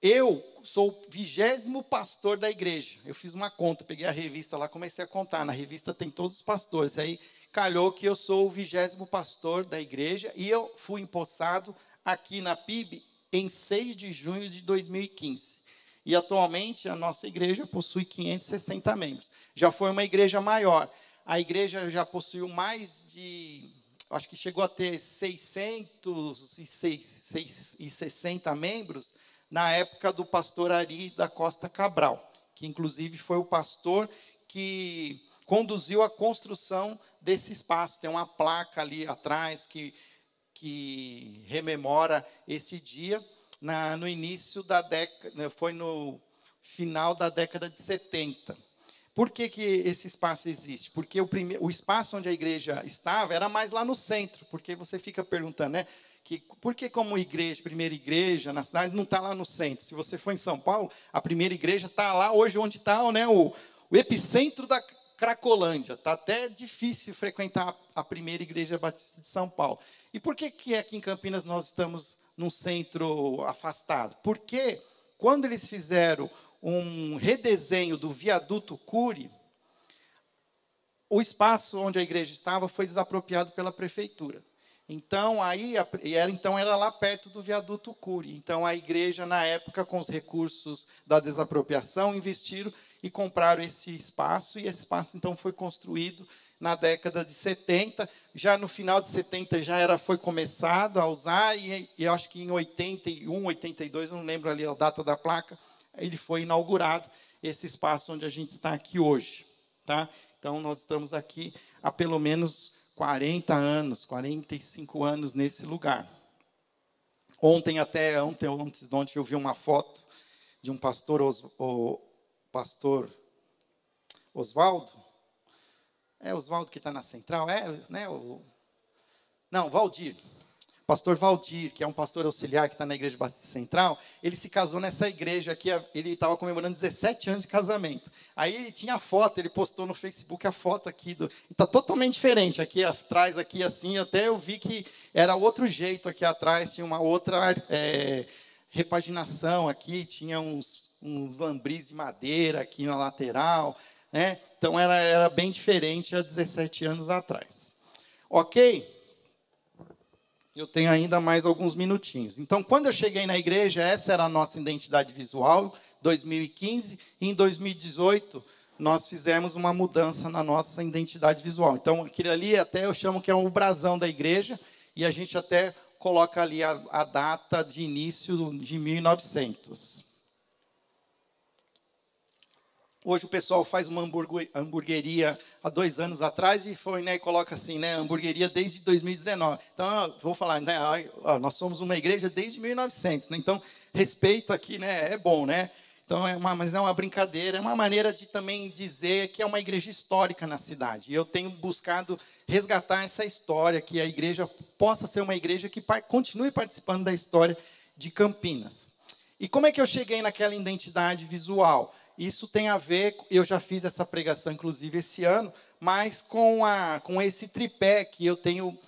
Eu sou o vigésimo pastor da igreja. Eu fiz uma conta, peguei a revista lá, comecei a contar. Na revista tem todos os pastores. Aí calhou que eu sou o vigésimo pastor da igreja e eu fui empossado aqui na PIB em 6 de junho de 2015. E atualmente a nossa igreja possui 560 membros. Já foi uma igreja maior. A igreja já possuiu mais de, acho que chegou a ter 660 membros na época do pastor Ari da Costa Cabral, que inclusive foi o pastor que conduziu a construção desse espaço. Tem uma placa ali atrás que, que rememora esse dia na, no início da década, né, foi no final da década de 70. Por que, que esse espaço existe? Porque o, prime... o espaço onde a igreja estava era mais lá no centro, porque você fica perguntando, né? Que, por que como igreja, primeira igreja na cidade, não está lá no centro? Se você for em São Paulo, a primeira igreja está lá hoje onde está né, o, o epicentro da Cracolândia. Está até difícil frequentar a primeira igreja batista de São Paulo. E por que, que aqui em Campinas nós estamos num centro afastado? Porque quando eles fizeram um redesenho do viaduto Cury, o espaço onde a igreja estava foi desapropriado pela prefeitura. Então, aí, era, então era lá perto do viaduto Cury. Então, a igreja, na época, com os recursos da desapropriação, investiram e compraram esse espaço, e esse espaço, então, foi construído na década de 70. Já no final de 70 já era, foi começado a usar, e, e acho que em 81, 82, não lembro ali a data da placa, ele foi inaugurado, esse espaço onde a gente está aqui hoje. Tá? Então, nós estamos aqui há pelo menos 40 anos, 45 anos nesse lugar. Ontem, até ontem, antes de ontem, eu vi uma foto de um pastor, o pastor Oswaldo. É Oswaldo que está na central? É, né? O, não, Valdir pastor Valdir, que é um pastor auxiliar que está na Igreja Batista Central, ele se casou nessa igreja aqui, ele estava comemorando 17 anos de casamento. Aí ele tinha a foto, ele postou no Facebook a foto aqui, do, está totalmente diferente, aqui atrás, aqui assim, até eu vi que era outro jeito aqui atrás, tinha uma outra é, repaginação aqui, tinha uns, uns lambris de madeira aqui na lateral, né? então era, era bem diferente há 17 anos atrás. Ok? Eu tenho ainda mais alguns minutinhos. Então, quando eu cheguei na igreja, essa era a nossa identidade visual, 2015, e em 2018 nós fizemos uma mudança na nossa identidade visual. Então, aquele ali até eu chamo que é o brasão da igreja, e a gente até coloca ali a, a data de início de 1900. Hoje o pessoal faz uma hamburgueria há dois anos atrás e foi, né, e coloca assim, né, hamburgueria desde 2019. Então, vou falar, né, nós somos uma igreja desde 1900, né, então respeito aqui, né, é bom, né. Então, é uma, mas é uma brincadeira, é uma maneira de também dizer que é uma igreja histórica na cidade. E eu tenho buscado resgatar essa história, que a igreja possa ser uma igreja que continue participando da história de Campinas. E como é que eu cheguei naquela identidade visual? Isso tem a ver, eu já fiz essa pregação, inclusive, esse ano, mas com, a, com esse tripé que eu tenho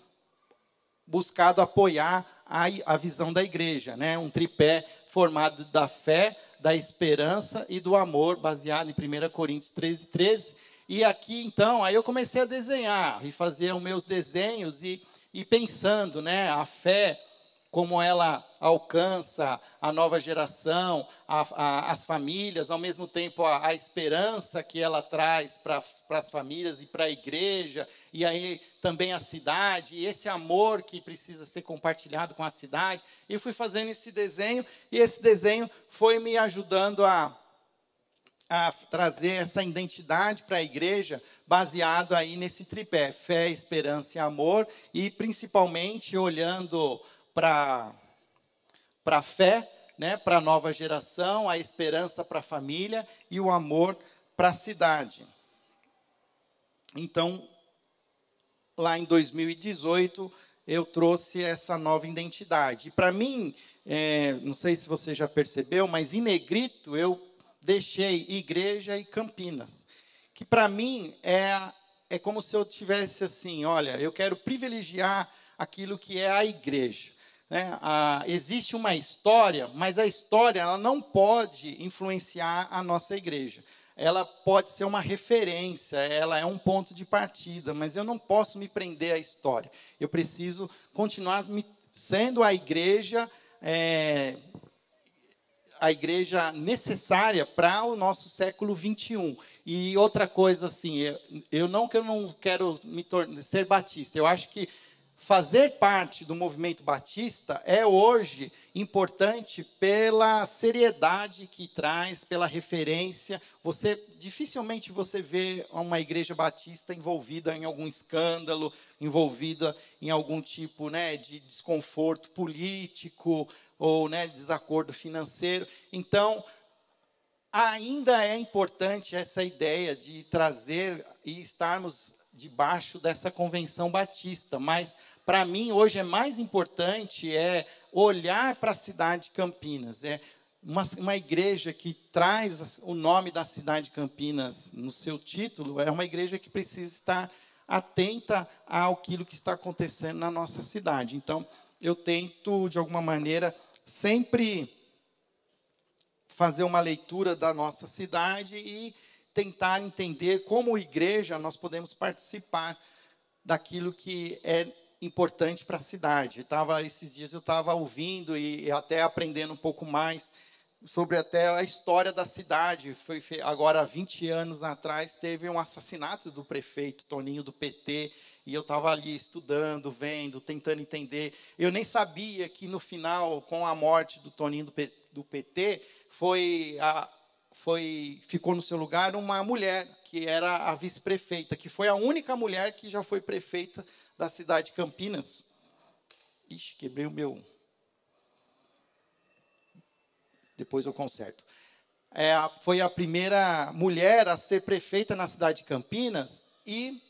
buscado apoiar a, a visão da igreja. Né? Um tripé formado da fé, da esperança e do amor, baseado em 1 Coríntios 13, 13. E aqui, então, aí eu comecei a desenhar e fazer os meus desenhos e, e pensando, né, a fé como ela alcança a nova geração, a, a, as famílias, ao mesmo tempo a, a esperança que ela traz para as famílias e para a igreja, e aí também a cidade, e esse amor que precisa ser compartilhado com a cidade. E fui fazendo esse desenho, e esse desenho foi me ajudando a, a trazer essa identidade para a igreja, baseado aí nesse tripé: fé, esperança e amor, e principalmente olhando para a fé, né, para a nova geração, a esperança para a família e o amor para a cidade. Então, lá em 2018, eu trouxe essa nova identidade. E para mim, é, não sei se você já percebeu, mas em negrito eu deixei igreja e Campinas, que para mim é, é como se eu tivesse assim, olha, eu quero privilegiar aquilo que é a igreja. Né? Existe uma história, mas a história ela não pode influenciar a nossa igreja. Ela pode ser uma referência, ela é um ponto de partida, mas eu não posso me prender à história. Eu preciso continuar me, sendo a igreja é, a igreja necessária para o nosso século 21. E outra coisa assim, eu, eu não que eu não quero me ser batista. Eu acho que fazer parte do movimento batista é hoje importante pela seriedade que traz, pela referência. Você dificilmente você vê uma igreja batista envolvida em algum escândalo, envolvida em algum tipo, né, de desconforto político ou, né, desacordo financeiro. Então, ainda é importante essa ideia de trazer e estarmos debaixo dessa convenção batista, mas para mim hoje é mais importante é olhar para a cidade de Campinas, é uma, uma igreja que traz o nome da cidade de Campinas no seu título, é uma igreja que precisa estar atenta àquilo que está acontecendo na nossa cidade. Então, eu tento, de alguma maneira, sempre fazer uma leitura da nossa cidade e tentar entender como igreja nós podemos participar daquilo que é importante para a cidade. tava, esses dias eu estava ouvindo e, e até aprendendo um pouco mais sobre até a história da cidade. Foi agora 20 anos atrás teve um assassinato do prefeito Toninho do PT e eu estava ali estudando, vendo, tentando entender. Eu nem sabia que no final, com a morte do Toninho do PT, foi a, foi ficou no seu lugar uma mulher que era a vice-prefeita, que foi a única mulher que já foi prefeita da cidade de Campinas. Ixi, quebrei o meu depois eu conserto. É, foi a primeira mulher a ser prefeita na cidade de Campinas e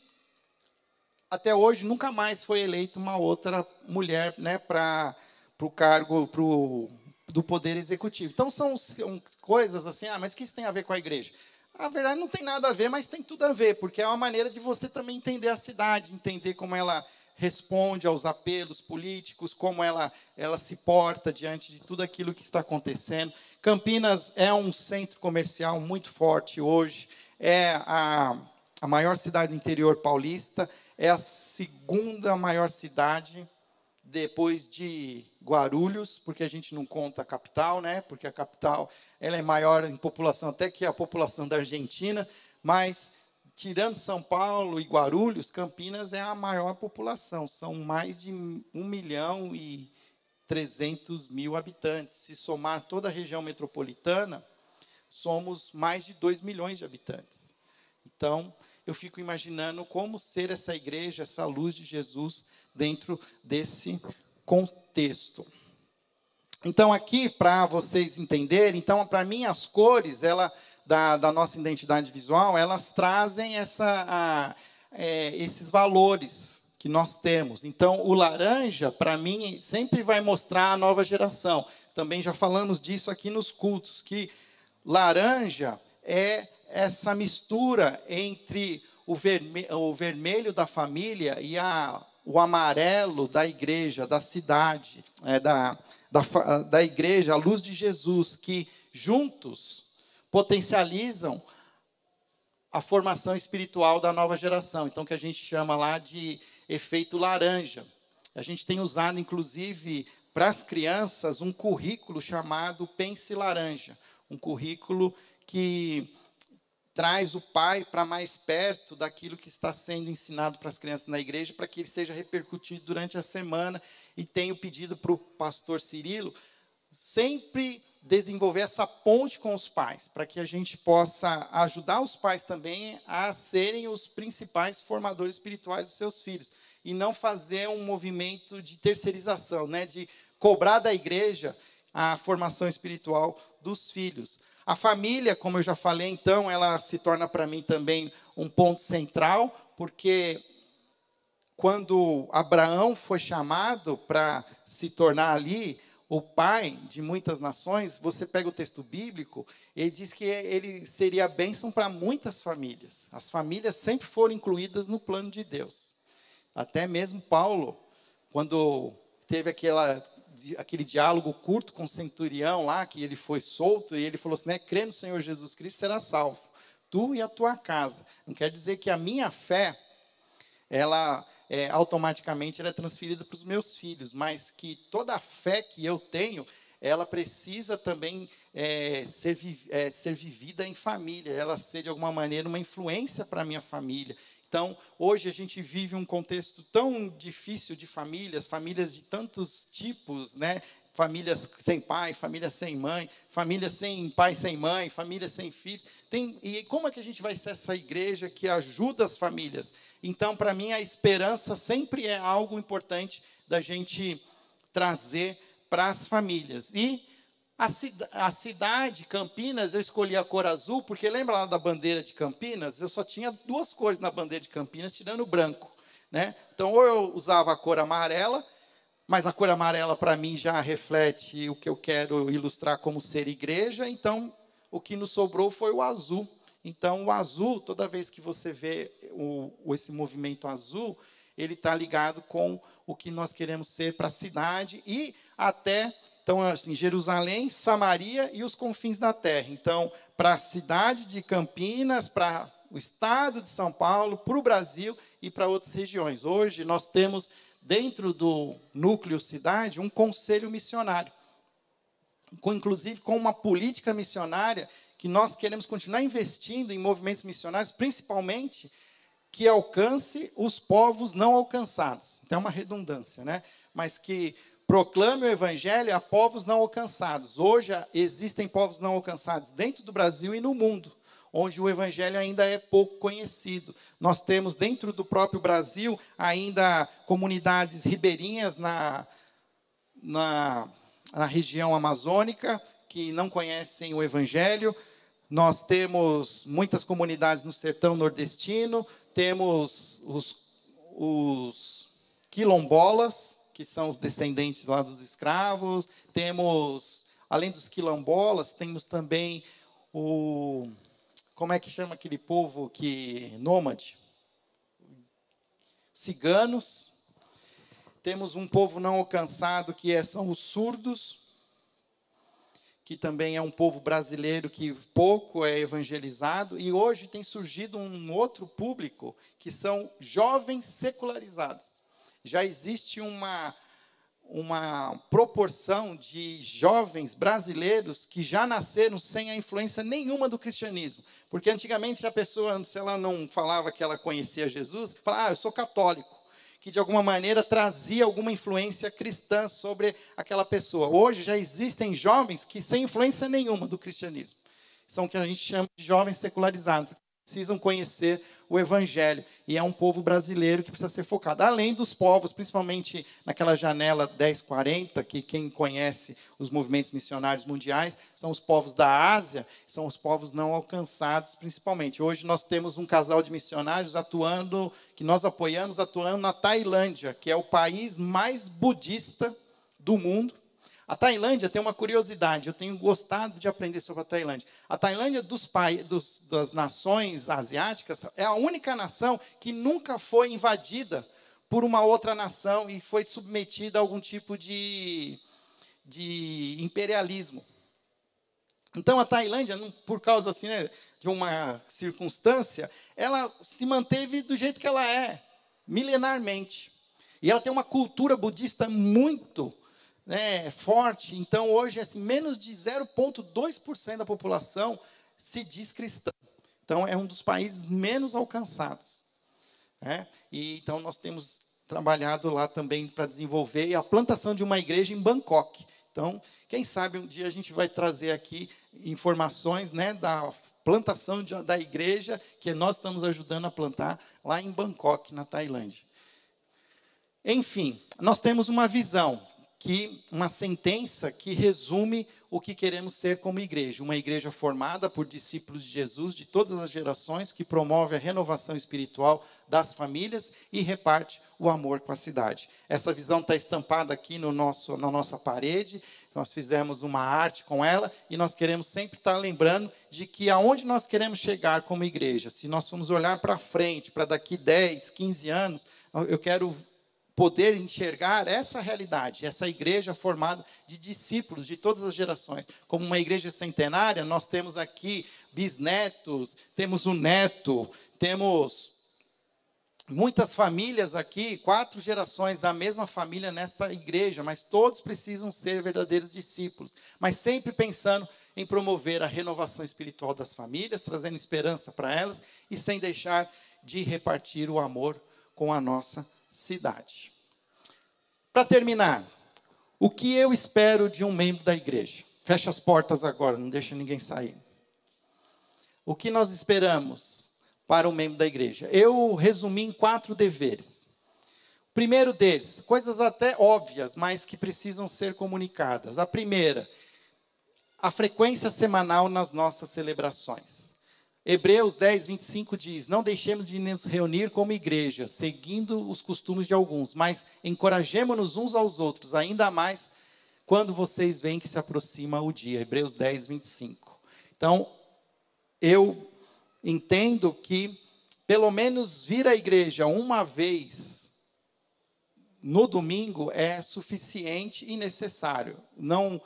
até hoje nunca mais foi eleita uma outra mulher né, para o cargo pro, do Poder Executivo. Então são, são coisas assim, ah, mas que isso tem a ver com a igreja? Na verdade, não tem nada a ver, mas tem tudo a ver, porque é uma maneira de você também entender a cidade, entender como ela responde aos apelos políticos, como ela, ela se porta diante de tudo aquilo que está acontecendo. Campinas é um centro comercial muito forte hoje, é a, a maior cidade do interior paulista, é a segunda maior cidade depois de Guarulhos, porque a gente não conta a capital, né? Porque a capital ela é maior em população até que a população da Argentina, mas tirando São Paulo e Guarulhos, Campinas é a maior população, são mais de 1 milhão e 300 mil habitantes. Se somar toda a região metropolitana, somos mais de 2 milhões de habitantes. Então, eu fico imaginando como ser essa igreja, essa luz de Jesus dentro desse contexto. Então, aqui, para vocês entenderem, então, para mim, as cores, ela da, da nossa identidade visual, elas trazem essa, a, é, esses valores que nós temos. Então, o laranja, para mim, sempre vai mostrar a nova geração. Também já falamos disso aqui nos cultos, que laranja é essa mistura entre o, verme o vermelho da família e a, o amarelo da igreja, da cidade, é, da, da, da igreja, a luz de Jesus, que juntos potencializam a formação espiritual da nova geração. Então, que a gente chama lá de efeito laranja. A gente tem usado, inclusive, para as crianças, um currículo chamado Pense Laranja. Um currículo que traz o pai para mais perto daquilo que está sendo ensinado para as crianças na igreja, para que ele seja repercutido durante a semana. E tenho pedido para o pastor Cirilo sempre desenvolver essa ponte com os pais, para que a gente possa ajudar os pais também a serem os principais formadores espirituais dos seus filhos e não fazer um movimento de terceirização, né, de cobrar da igreja a formação espiritual dos filhos. A família, como eu já falei, então, ela se torna para mim também um ponto central, porque quando Abraão foi chamado para se tornar ali o pai de muitas nações, você pega o texto bíblico, ele diz que ele seria bênção para muitas famílias. As famílias sempre foram incluídas no plano de Deus. Até mesmo Paulo, quando teve aquela, aquele diálogo curto com o centurião lá, que ele foi solto, e ele falou assim: né, crê no Senhor Jesus Cristo, será salvo. Tu e a tua casa. Não quer dizer que a minha fé, ela é, automaticamente ela é transferida para os meus filhos, mas que toda a fé que eu tenho, ela precisa também é, ser, é, ser vivida em família, ela ser de alguma maneira uma influência para a minha família. Então, hoje a gente vive um contexto tão difícil de famílias, famílias de tantos tipos, né? famílias sem pai, famílias sem mãe, famílias sem pai, sem mãe, famílias sem filhos. Tem, e como é que a gente vai ser essa igreja que ajuda as famílias? Então, para mim, a esperança sempre é algo importante da gente trazer para as famílias. E a, a, cidade, Campinas, eu escolhi a cor azul, porque lembra lá da bandeira de Campinas? Eu só tinha duas cores na bandeira de Campinas, tirando o branco. Né? Então, ou eu usava a cor amarela, mas a cor amarela para mim já reflete o que eu quero ilustrar como ser igreja, então o que nos sobrou foi o azul. Então, o azul, toda vez que você vê o, esse movimento azul, ele está ligado com o que nós queremos ser para a cidade e até então assim, Jerusalém, Samaria e os confins da terra. Então, para a cidade de Campinas, para o estado de São Paulo, para o Brasil e para outras regiões. Hoje nós temos dentro do núcleo cidade um conselho missionário, com, inclusive com uma política missionária que nós queremos continuar investindo em movimentos missionários, principalmente que alcance os povos não alcançados. Então é uma redundância, né? Mas que proclame o evangelho a povos não alcançados. Hoje existem povos não alcançados dentro do Brasil e no mundo, onde o evangelho ainda é pouco conhecido. Nós temos dentro do próprio Brasil ainda comunidades ribeirinhas na, na, na região amazônica que não conhecem o evangelho. Nós temos muitas comunidades no sertão nordestino, temos os, os quilombolas, que são os descendentes lá dos escravos, temos, além dos quilombolas, temos também o. Como é que chama aquele povo que. nômade? Ciganos. Temos um povo não alcançado que é, são os surdos, que também é um povo brasileiro que pouco é evangelizado, e hoje tem surgido um outro público, que são jovens secularizados. Já existe uma, uma proporção de jovens brasileiros que já nasceram sem a influência nenhuma do cristianismo. Porque antigamente, se a pessoa, se ela não falava que ela conhecia Jesus, falava, ah, eu sou católico que de alguma maneira trazia alguma influência cristã sobre aquela pessoa. Hoje já existem jovens que sem influência nenhuma do cristianismo. São o que a gente chama de jovens secularizados, precisam conhecer o evangelho. E é um povo brasileiro que precisa ser focado, além dos povos, principalmente naquela janela 1040, que quem conhece os movimentos missionários mundiais, são os povos da Ásia, são os povos não alcançados principalmente. Hoje nós temos um casal de missionários atuando, que nós apoiamos atuando na Tailândia, que é o país mais budista do mundo a Tailândia tem uma curiosidade, eu tenho gostado de aprender sobre a Tailândia. A Tailândia dos, dos, das nações asiáticas é a única nação que nunca foi invadida por uma outra nação e foi submetida a algum tipo de, de imperialismo. Então a Tailândia, por causa assim, né, de uma circunstância, ela se manteve do jeito que ela é, milenarmente. E ela tem uma cultura budista muito né, forte. Então, hoje, assim, menos de 0,2% da população se diz cristã. Então, é um dos países menos alcançados. Né? E, então, nós temos trabalhado lá também para desenvolver a plantação de uma igreja em Bangkok. Então, quem sabe um dia a gente vai trazer aqui informações né, da plantação de, da igreja que nós estamos ajudando a plantar lá em Bangkok, na Tailândia. Enfim, nós temos uma visão que uma sentença que resume o que queremos ser como igreja, uma igreja formada por discípulos de Jesus de todas as gerações, que promove a renovação espiritual das famílias e reparte o amor com a cidade. Essa visão está estampada aqui no nosso, na nossa parede. Nós fizemos uma arte com ela e nós queremos sempre estar lembrando de que aonde nós queremos chegar como igreja, se nós formos olhar para frente, para daqui 10, 15 anos, eu quero poder enxergar essa realidade, essa igreja formada de discípulos de todas as gerações. Como uma igreja centenária, nós temos aqui bisnetos, temos o neto, temos muitas famílias aqui, quatro gerações da mesma família nesta igreja, mas todos precisam ser verdadeiros discípulos, mas sempre pensando em promover a renovação espiritual das famílias, trazendo esperança para elas e sem deixar de repartir o amor com a nossa cidade. Para terminar, o que eu espero de um membro da igreja? Fecha as portas agora, não deixa ninguém sair. O que nós esperamos para um membro da igreja? Eu resumi em quatro deveres. O primeiro deles, coisas até óbvias, mas que precisam ser comunicadas. A primeira, a frequência semanal nas nossas celebrações. Hebreus 10, 25 diz: Não deixemos de nos reunir como igreja, seguindo os costumes de alguns, mas encorajemos-nos uns aos outros, ainda mais quando vocês veem que se aproxima o dia. Hebreus 10, 25. Então, eu entendo que, pelo menos, vir à igreja uma vez no domingo é suficiente e necessário. Não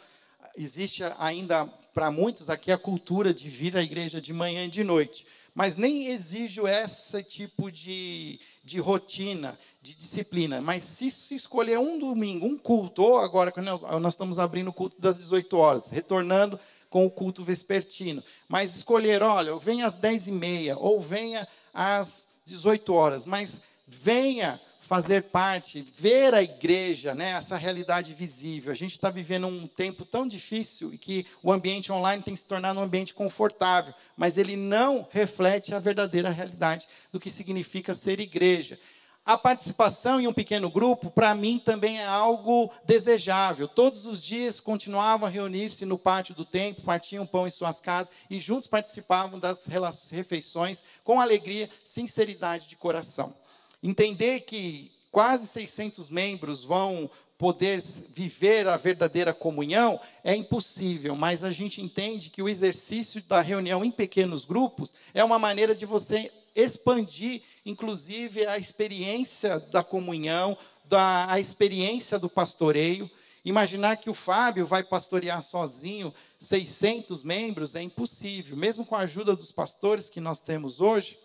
existe ainda para muitos aqui a cultura de vir à igreja de manhã e de noite, mas nem exijo esse tipo de, de rotina, de disciplina. Mas se, se escolher um domingo, um culto, ou agora nós, nós estamos abrindo o culto das 18 horas, retornando com o culto vespertino, mas escolher, olha, venha às 10 e meia, ou venha às 18 horas, mas venha fazer parte, ver a igreja, né, essa realidade visível. A gente está vivendo um tempo tão difícil e que o ambiente online tem se tornado um ambiente confortável, mas ele não reflete a verdadeira realidade do que significa ser igreja. A participação em um pequeno grupo, para mim, também é algo desejável. Todos os dias continuavam a reunir-se no pátio do templo, partiam pão em suas casas e juntos participavam das refeições com alegria, sinceridade de coração. Entender que quase 600 membros vão poder viver a verdadeira comunhão é impossível, mas a gente entende que o exercício da reunião em pequenos grupos é uma maneira de você expandir, inclusive, a experiência da comunhão, da, a experiência do pastoreio. Imaginar que o Fábio vai pastorear sozinho 600 membros é impossível, mesmo com a ajuda dos pastores que nós temos hoje.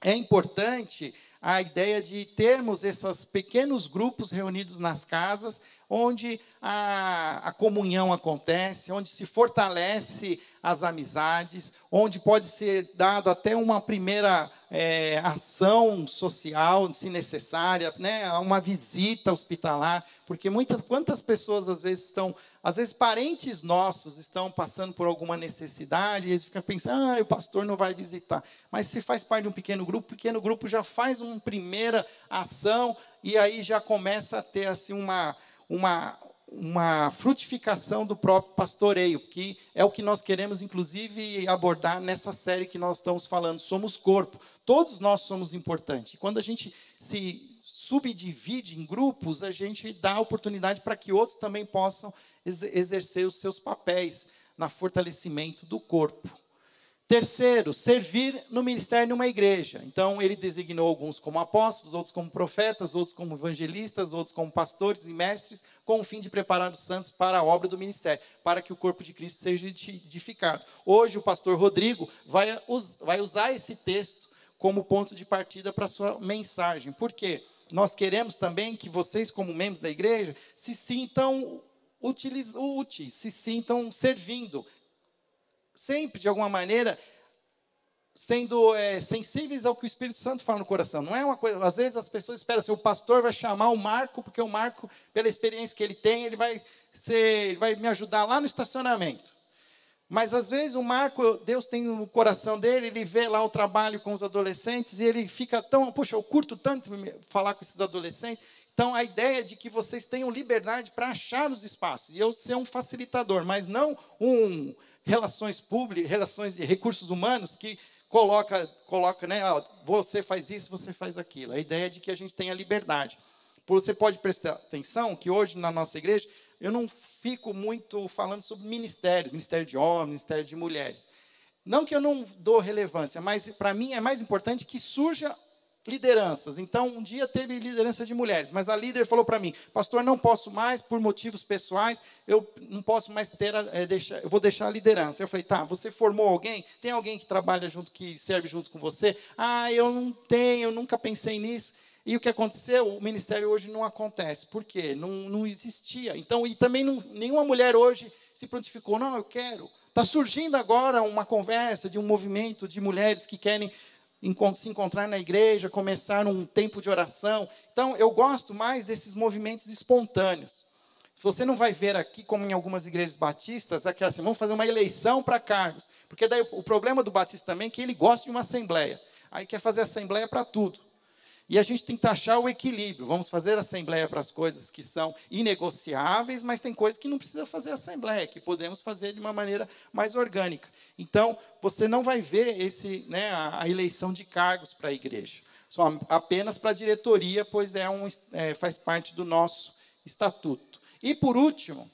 É importante a ideia de termos esses pequenos grupos reunidos nas casas, onde a, a, comunhão acontece, onde se fortalece as amizades, onde pode ser dado até uma primeira é, ação social, se necessária, né, uma visita hospitalar, porque muitas, quantas pessoas às vezes estão, às vezes parentes nossos estão passando por alguma necessidade, e eles ficam pensando, ah, o pastor não vai visitar. Mas se faz parte de um pequeno grupo, o pequeno grupo já faz uma primeira ação, e aí já começa a ter assim uma, uma, uma frutificação do próprio pastoreio, que é o que nós queremos, inclusive, abordar nessa série que nós estamos falando. Somos corpo, todos nós somos importantes. Quando a gente se subdivide em grupos, a gente dá oportunidade para que outros também possam exercer os seus papéis na fortalecimento do corpo. Terceiro, servir no ministério de uma igreja. Então, ele designou alguns como apóstolos, outros como profetas, outros como evangelistas, outros como pastores e mestres, com o fim de preparar os santos para a obra do ministério, para que o corpo de Cristo seja edificado. Hoje, o pastor Rodrigo vai, vai usar esse texto como ponto de partida para a sua mensagem. Por quê? Nós queremos também que vocês, como membros da igreja, se sintam úteis, se sintam servindo, sempre, de alguma maneira, sendo é, sensíveis ao que o Espírito Santo fala no coração. Não é uma coisa. Às vezes as pessoas esperam assim, o pastor vai chamar o Marco, porque o Marco, pela experiência que ele tem, ele vai ser, ele vai me ajudar lá no estacionamento. Mas às vezes o Marco, Deus tem no coração dele, ele vê lá o trabalho com os adolescentes e ele fica tão, poxa, eu curto tanto falar com esses adolescentes. Então a ideia de que vocês tenham liberdade para achar os espaços e eu ser um facilitador, mas não um relações públicas, relações de recursos humanos que coloca, coloca, né, você faz isso, você faz aquilo. A ideia é de que a gente tenha liberdade. Você pode prestar atenção que hoje na nossa igreja eu não fico muito falando sobre ministérios, ministério de homens, ministério de mulheres. Não que eu não dou relevância, mas para mim é mais importante que surja lideranças. Então, um dia teve liderança de mulheres, mas a líder falou para mim: "Pastor, não posso mais por motivos pessoais, eu não posso mais ter é, deixar, eu vou deixar a liderança". Eu falei: "Tá, você formou alguém? Tem alguém que trabalha junto que serve junto com você?". "Ah, eu não tenho, eu nunca pensei nisso". E o que aconteceu? O ministério hoje não acontece. Por quê? Não, não existia. Então, e também não, nenhuma mulher hoje se prontificou, não, eu quero. Está surgindo agora uma conversa de um movimento de mulheres que querem se encontrar na igreja, começar um tempo de oração. Então, eu gosto mais desses movimentos espontâneos. Você não vai ver aqui, como em algumas igrejas batistas, aquela assim, vamos fazer uma eleição para cargos. Porque daí o problema do batista também é que ele gosta de uma assembleia. Aí quer fazer assembleia para tudo. E a gente tem que achar o equilíbrio. Vamos fazer assembleia para as coisas que são inegociáveis, mas tem coisas que não precisa fazer assembleia, que podemos fazer de uma maneira mais orgânica. Então, você não vai ver esse, né, a, eleição de cargos para a igreja. Só apenas para a diretoria, pois é um, é, faz parte do nosso estatuto. E por último,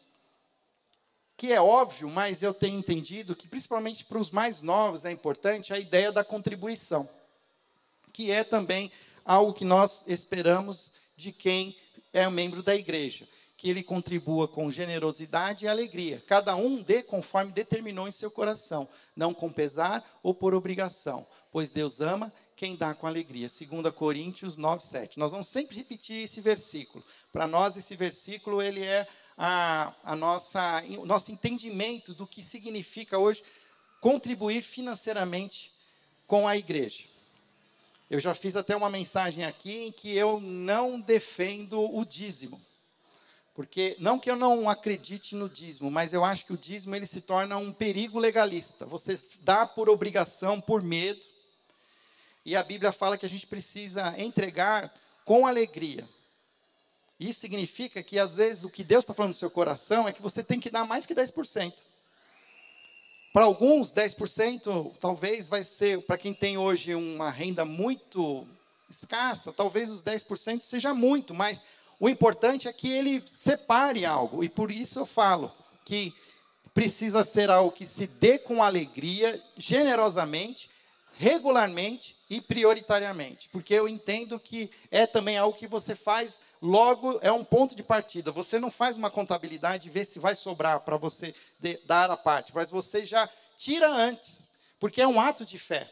que é óbvio, mas eu tenho entendido que principalmente para os mais novos é importante a ideia da contribuição, que é também algo que nós esperamos de quem é membro da igreja, que ele contribua com generosidade e alegria. Cada um dê conforme determinou em seu coração, não com pesar ou por obrigação, pois Deus ama quem dá com alegria. 2 Coríntios 9, 7. Nós vamos sempre repetir esse versículo. Para nós, esse versículo ele é a, a nossa, o nosso entendimento do que significa hoje contribuir financeiramente com a igreja. Eu já fiz até uma mensagem aqui em que eu não defendo o dízimo. Porque não que eu não acredite no dízimo, mas eu acho que o dízimo ele se torna um perigo legalista. Você dá por obrigação, por medo. E a Bíblia fala que a gente precisa entregar com alegria. Isso significa que às vezes o que Deus está falando no seu coração é que você tem que dar mais que 10%. Para alguns, 10% talvez vai ser, para quem tem hoje uma renda muito escassa, talvez os 10% seja muito, mas o importante é que ele separe algo, e por isso eu falo que precisa ser algo que se dê com alegria, generosamente, regularmente e prioritariamente, porque eu entendo que é também algo que você faz logo, é um ponto de partida. Você não faz uma contabilidade e vê se vai sobrar para você dar a parte, mas você já tira antes, porque é um ato de fé.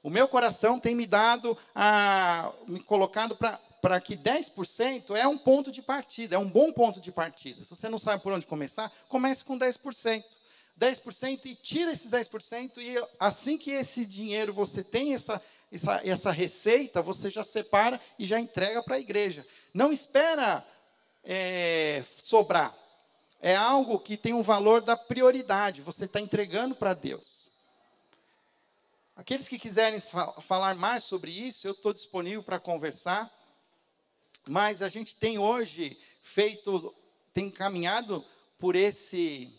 O meu coração tem me dado, a, me colocado para para que 10% é um ponto de partida, é um bom ponto de partida. Se você não sabe por onde começar, comece com 10%. 10% e tira esses 10%, e assim que esse dinheiro você tem essa, essa, essa receita, você já separa e já entrega para a igreja. Não espera é, sobrar. É algo que tem um valor da prioridade, você está entregando para Deus. Aqueles que quiserem falar mais sobre isso, eu estou disponível para conversar. Mas a gente tem hoje feito, tem caminhado por esse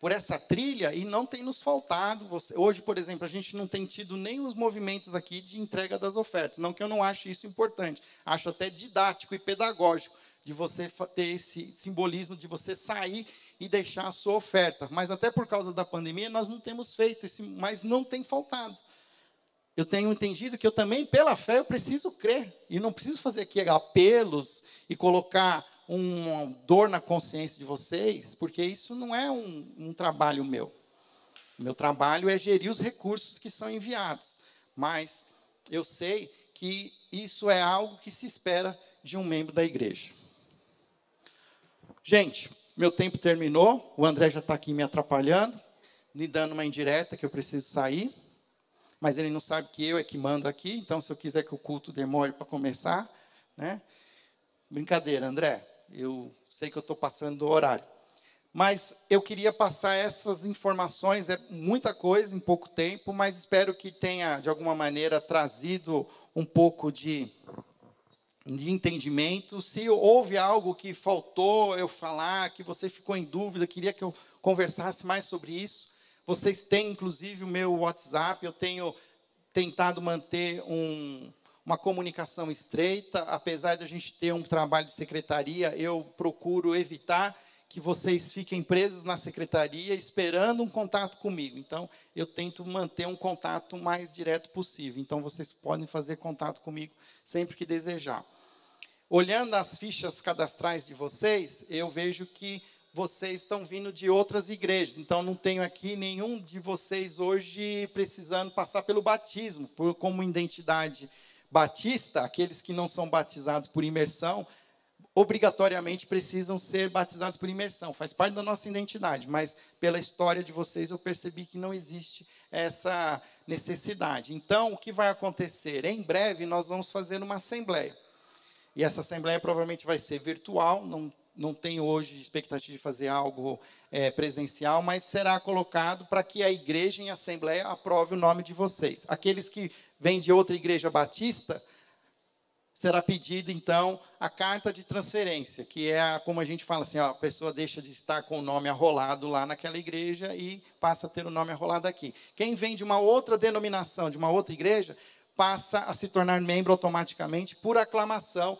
por essa trilha e não tem nos faltado. Hoje, por exemplo, a gente não tem tido nem os movimentos aqui de entrega das ofertas. Não que eu não ache isso importante, acho até didático e pedagógico de você ter esse simbolismo de você sair e deixar a sua oferta. Mas até por causa da pandemia nós não temos feito isso, mas não tem faltado. Eu tenho entendido que eu também, pela fé, eu preciso crer. E não preciso fazer aqui apelos e colocar uma dor na consciência de vocês, porque isso não é um, um trabalho meu. Meu trabalho é gerir os recursos que são enviados. Mas eu sei que isso é algo que se espera de um membro da igreja. Gente, meu tempo terminou. O André já está aqui me atrapalhando, me dando uma indireta que eu preciso sair. Mas ele não sabe que eu é que mando aqui, então se eu quiser que o culto demore para começar, né? Brincadeira, André eu sei que eu estou passando do horário. Mas eu queria passar essas informações, é muita coisa em pouco tempo, mas espero que tenha, de alguma maneira, trazido um pouco de, de entendimento. Se houve algo que faltou eu falar, que você ficou em dúvida, queria que eu conversasse mais sobre isso. Vocês têm, inclusive, o meu WhatsApp, eu tenho tentado manter um, uma comunicação estreita, apesar de a gente ter um trabalho de secretaria, eu procuro evitar que vocês fiquem presos na secretaria esperando um contato comigo. Então, eu tento manter um contato mais direto possível. Então, vocês podem fazer contato comigo sempre que desejar. Olhando as fichas cadastrais de vocês, eu vejo que vocês estão vindo de outras igrejas. Então, não tenho aqui nenhum de vocês hoje precisando passar pelo batismo, por, como identidade batista, aqueles que não são batizados por imersão, obrigatoriamente precisam ser batizados por imersão. Faz parte da nossa identidade, mas pela história de vocês eu percebi que não existe essa necessidade. Então, o que vai acontecer? Em breve nós vamos fazer uma assembleia. E essa assembleia provavelmente vai ser virtual, não não tenho hoje expectativa de fazer algo é, presencial, mas será colocado para que a igreja em assembleia aprove o nome de vocês. Aqueles que vêm de outra igreja batista, será pedido então a carta de transferência, que é a, como a gente fala assim, ó, a pessoa deixa de estar com o nome arrolado lá naquela igreja e passa a ter o nome arrolado aqui. Quem vem de uma outra denominação, de uma outra igreja, passa a se tornar membro automaticamente por aclamação,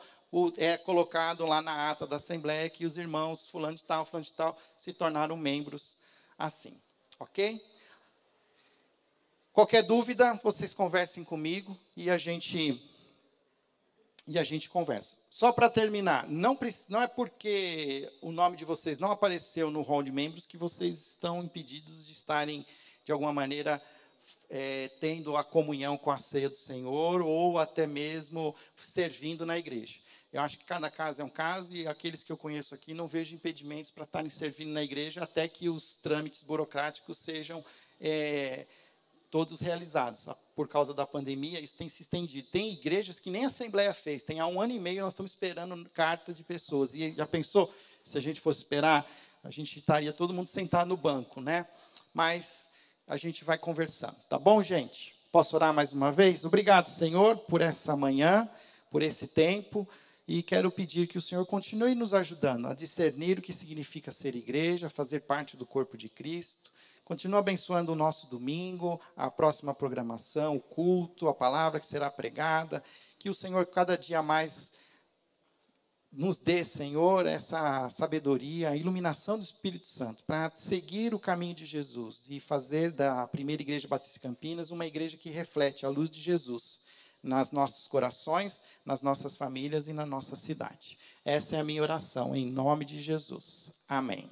é colocado lá na ata da Assembleia que os irmãos fulano de tal, fulano de tal, se tornaram membros assim, ok? Qualquer dúvida, vocês conversem comigo e a gente e a gente conversa. Só para terminar, não, não é porque o nome de vocês não apareceu no hall de membros que vocês estão impedidos de estarem, de alguma maneira, é, tendo a comunhão com a ceia do Senhor ou até mesmo servindo na igreja. Eu acho que cada caso é um caso e aqueles que eu conheço aqui não vejo impedimentos para estarem servindo na igreja até que os trâmites burocráticos sejam é, todos realizados. Por causa da pandemia, isso tem se estendido. Tem igrejas que nem a Assembleia fez. Tem há um ano e meio nós estamos esperando carta de pessoas. E já pensou, se a gente fosse esperar, a gente estaria todo mundo sentado no banco, né? Mas a gente vai conversando. Tá bom, gente? Posso orar mais uma vez? Obrigado, Senhor, por essa manhã, por esse tempo. E quero pedir que o Senhor continue nos ajudando a discernir o que significa ser igreja, fazer parte do corpo de Cristo Continua abençoando o nosso domingo, a próxima programação, o culto, a palavra que será pregada. Que o Senhor cada dia mais nos dê, Senhor, essa sabedoria, a iluminação do Espírito Santo para seguir o caminho de Jesus e fazer da primeira igreja Batista Campinas uma igreja que reflete a luz de Jesus nas nossos corações, nas nossas famílias e na nossa cidade. Essa é a minha oração, em nome de Jesus. Amém.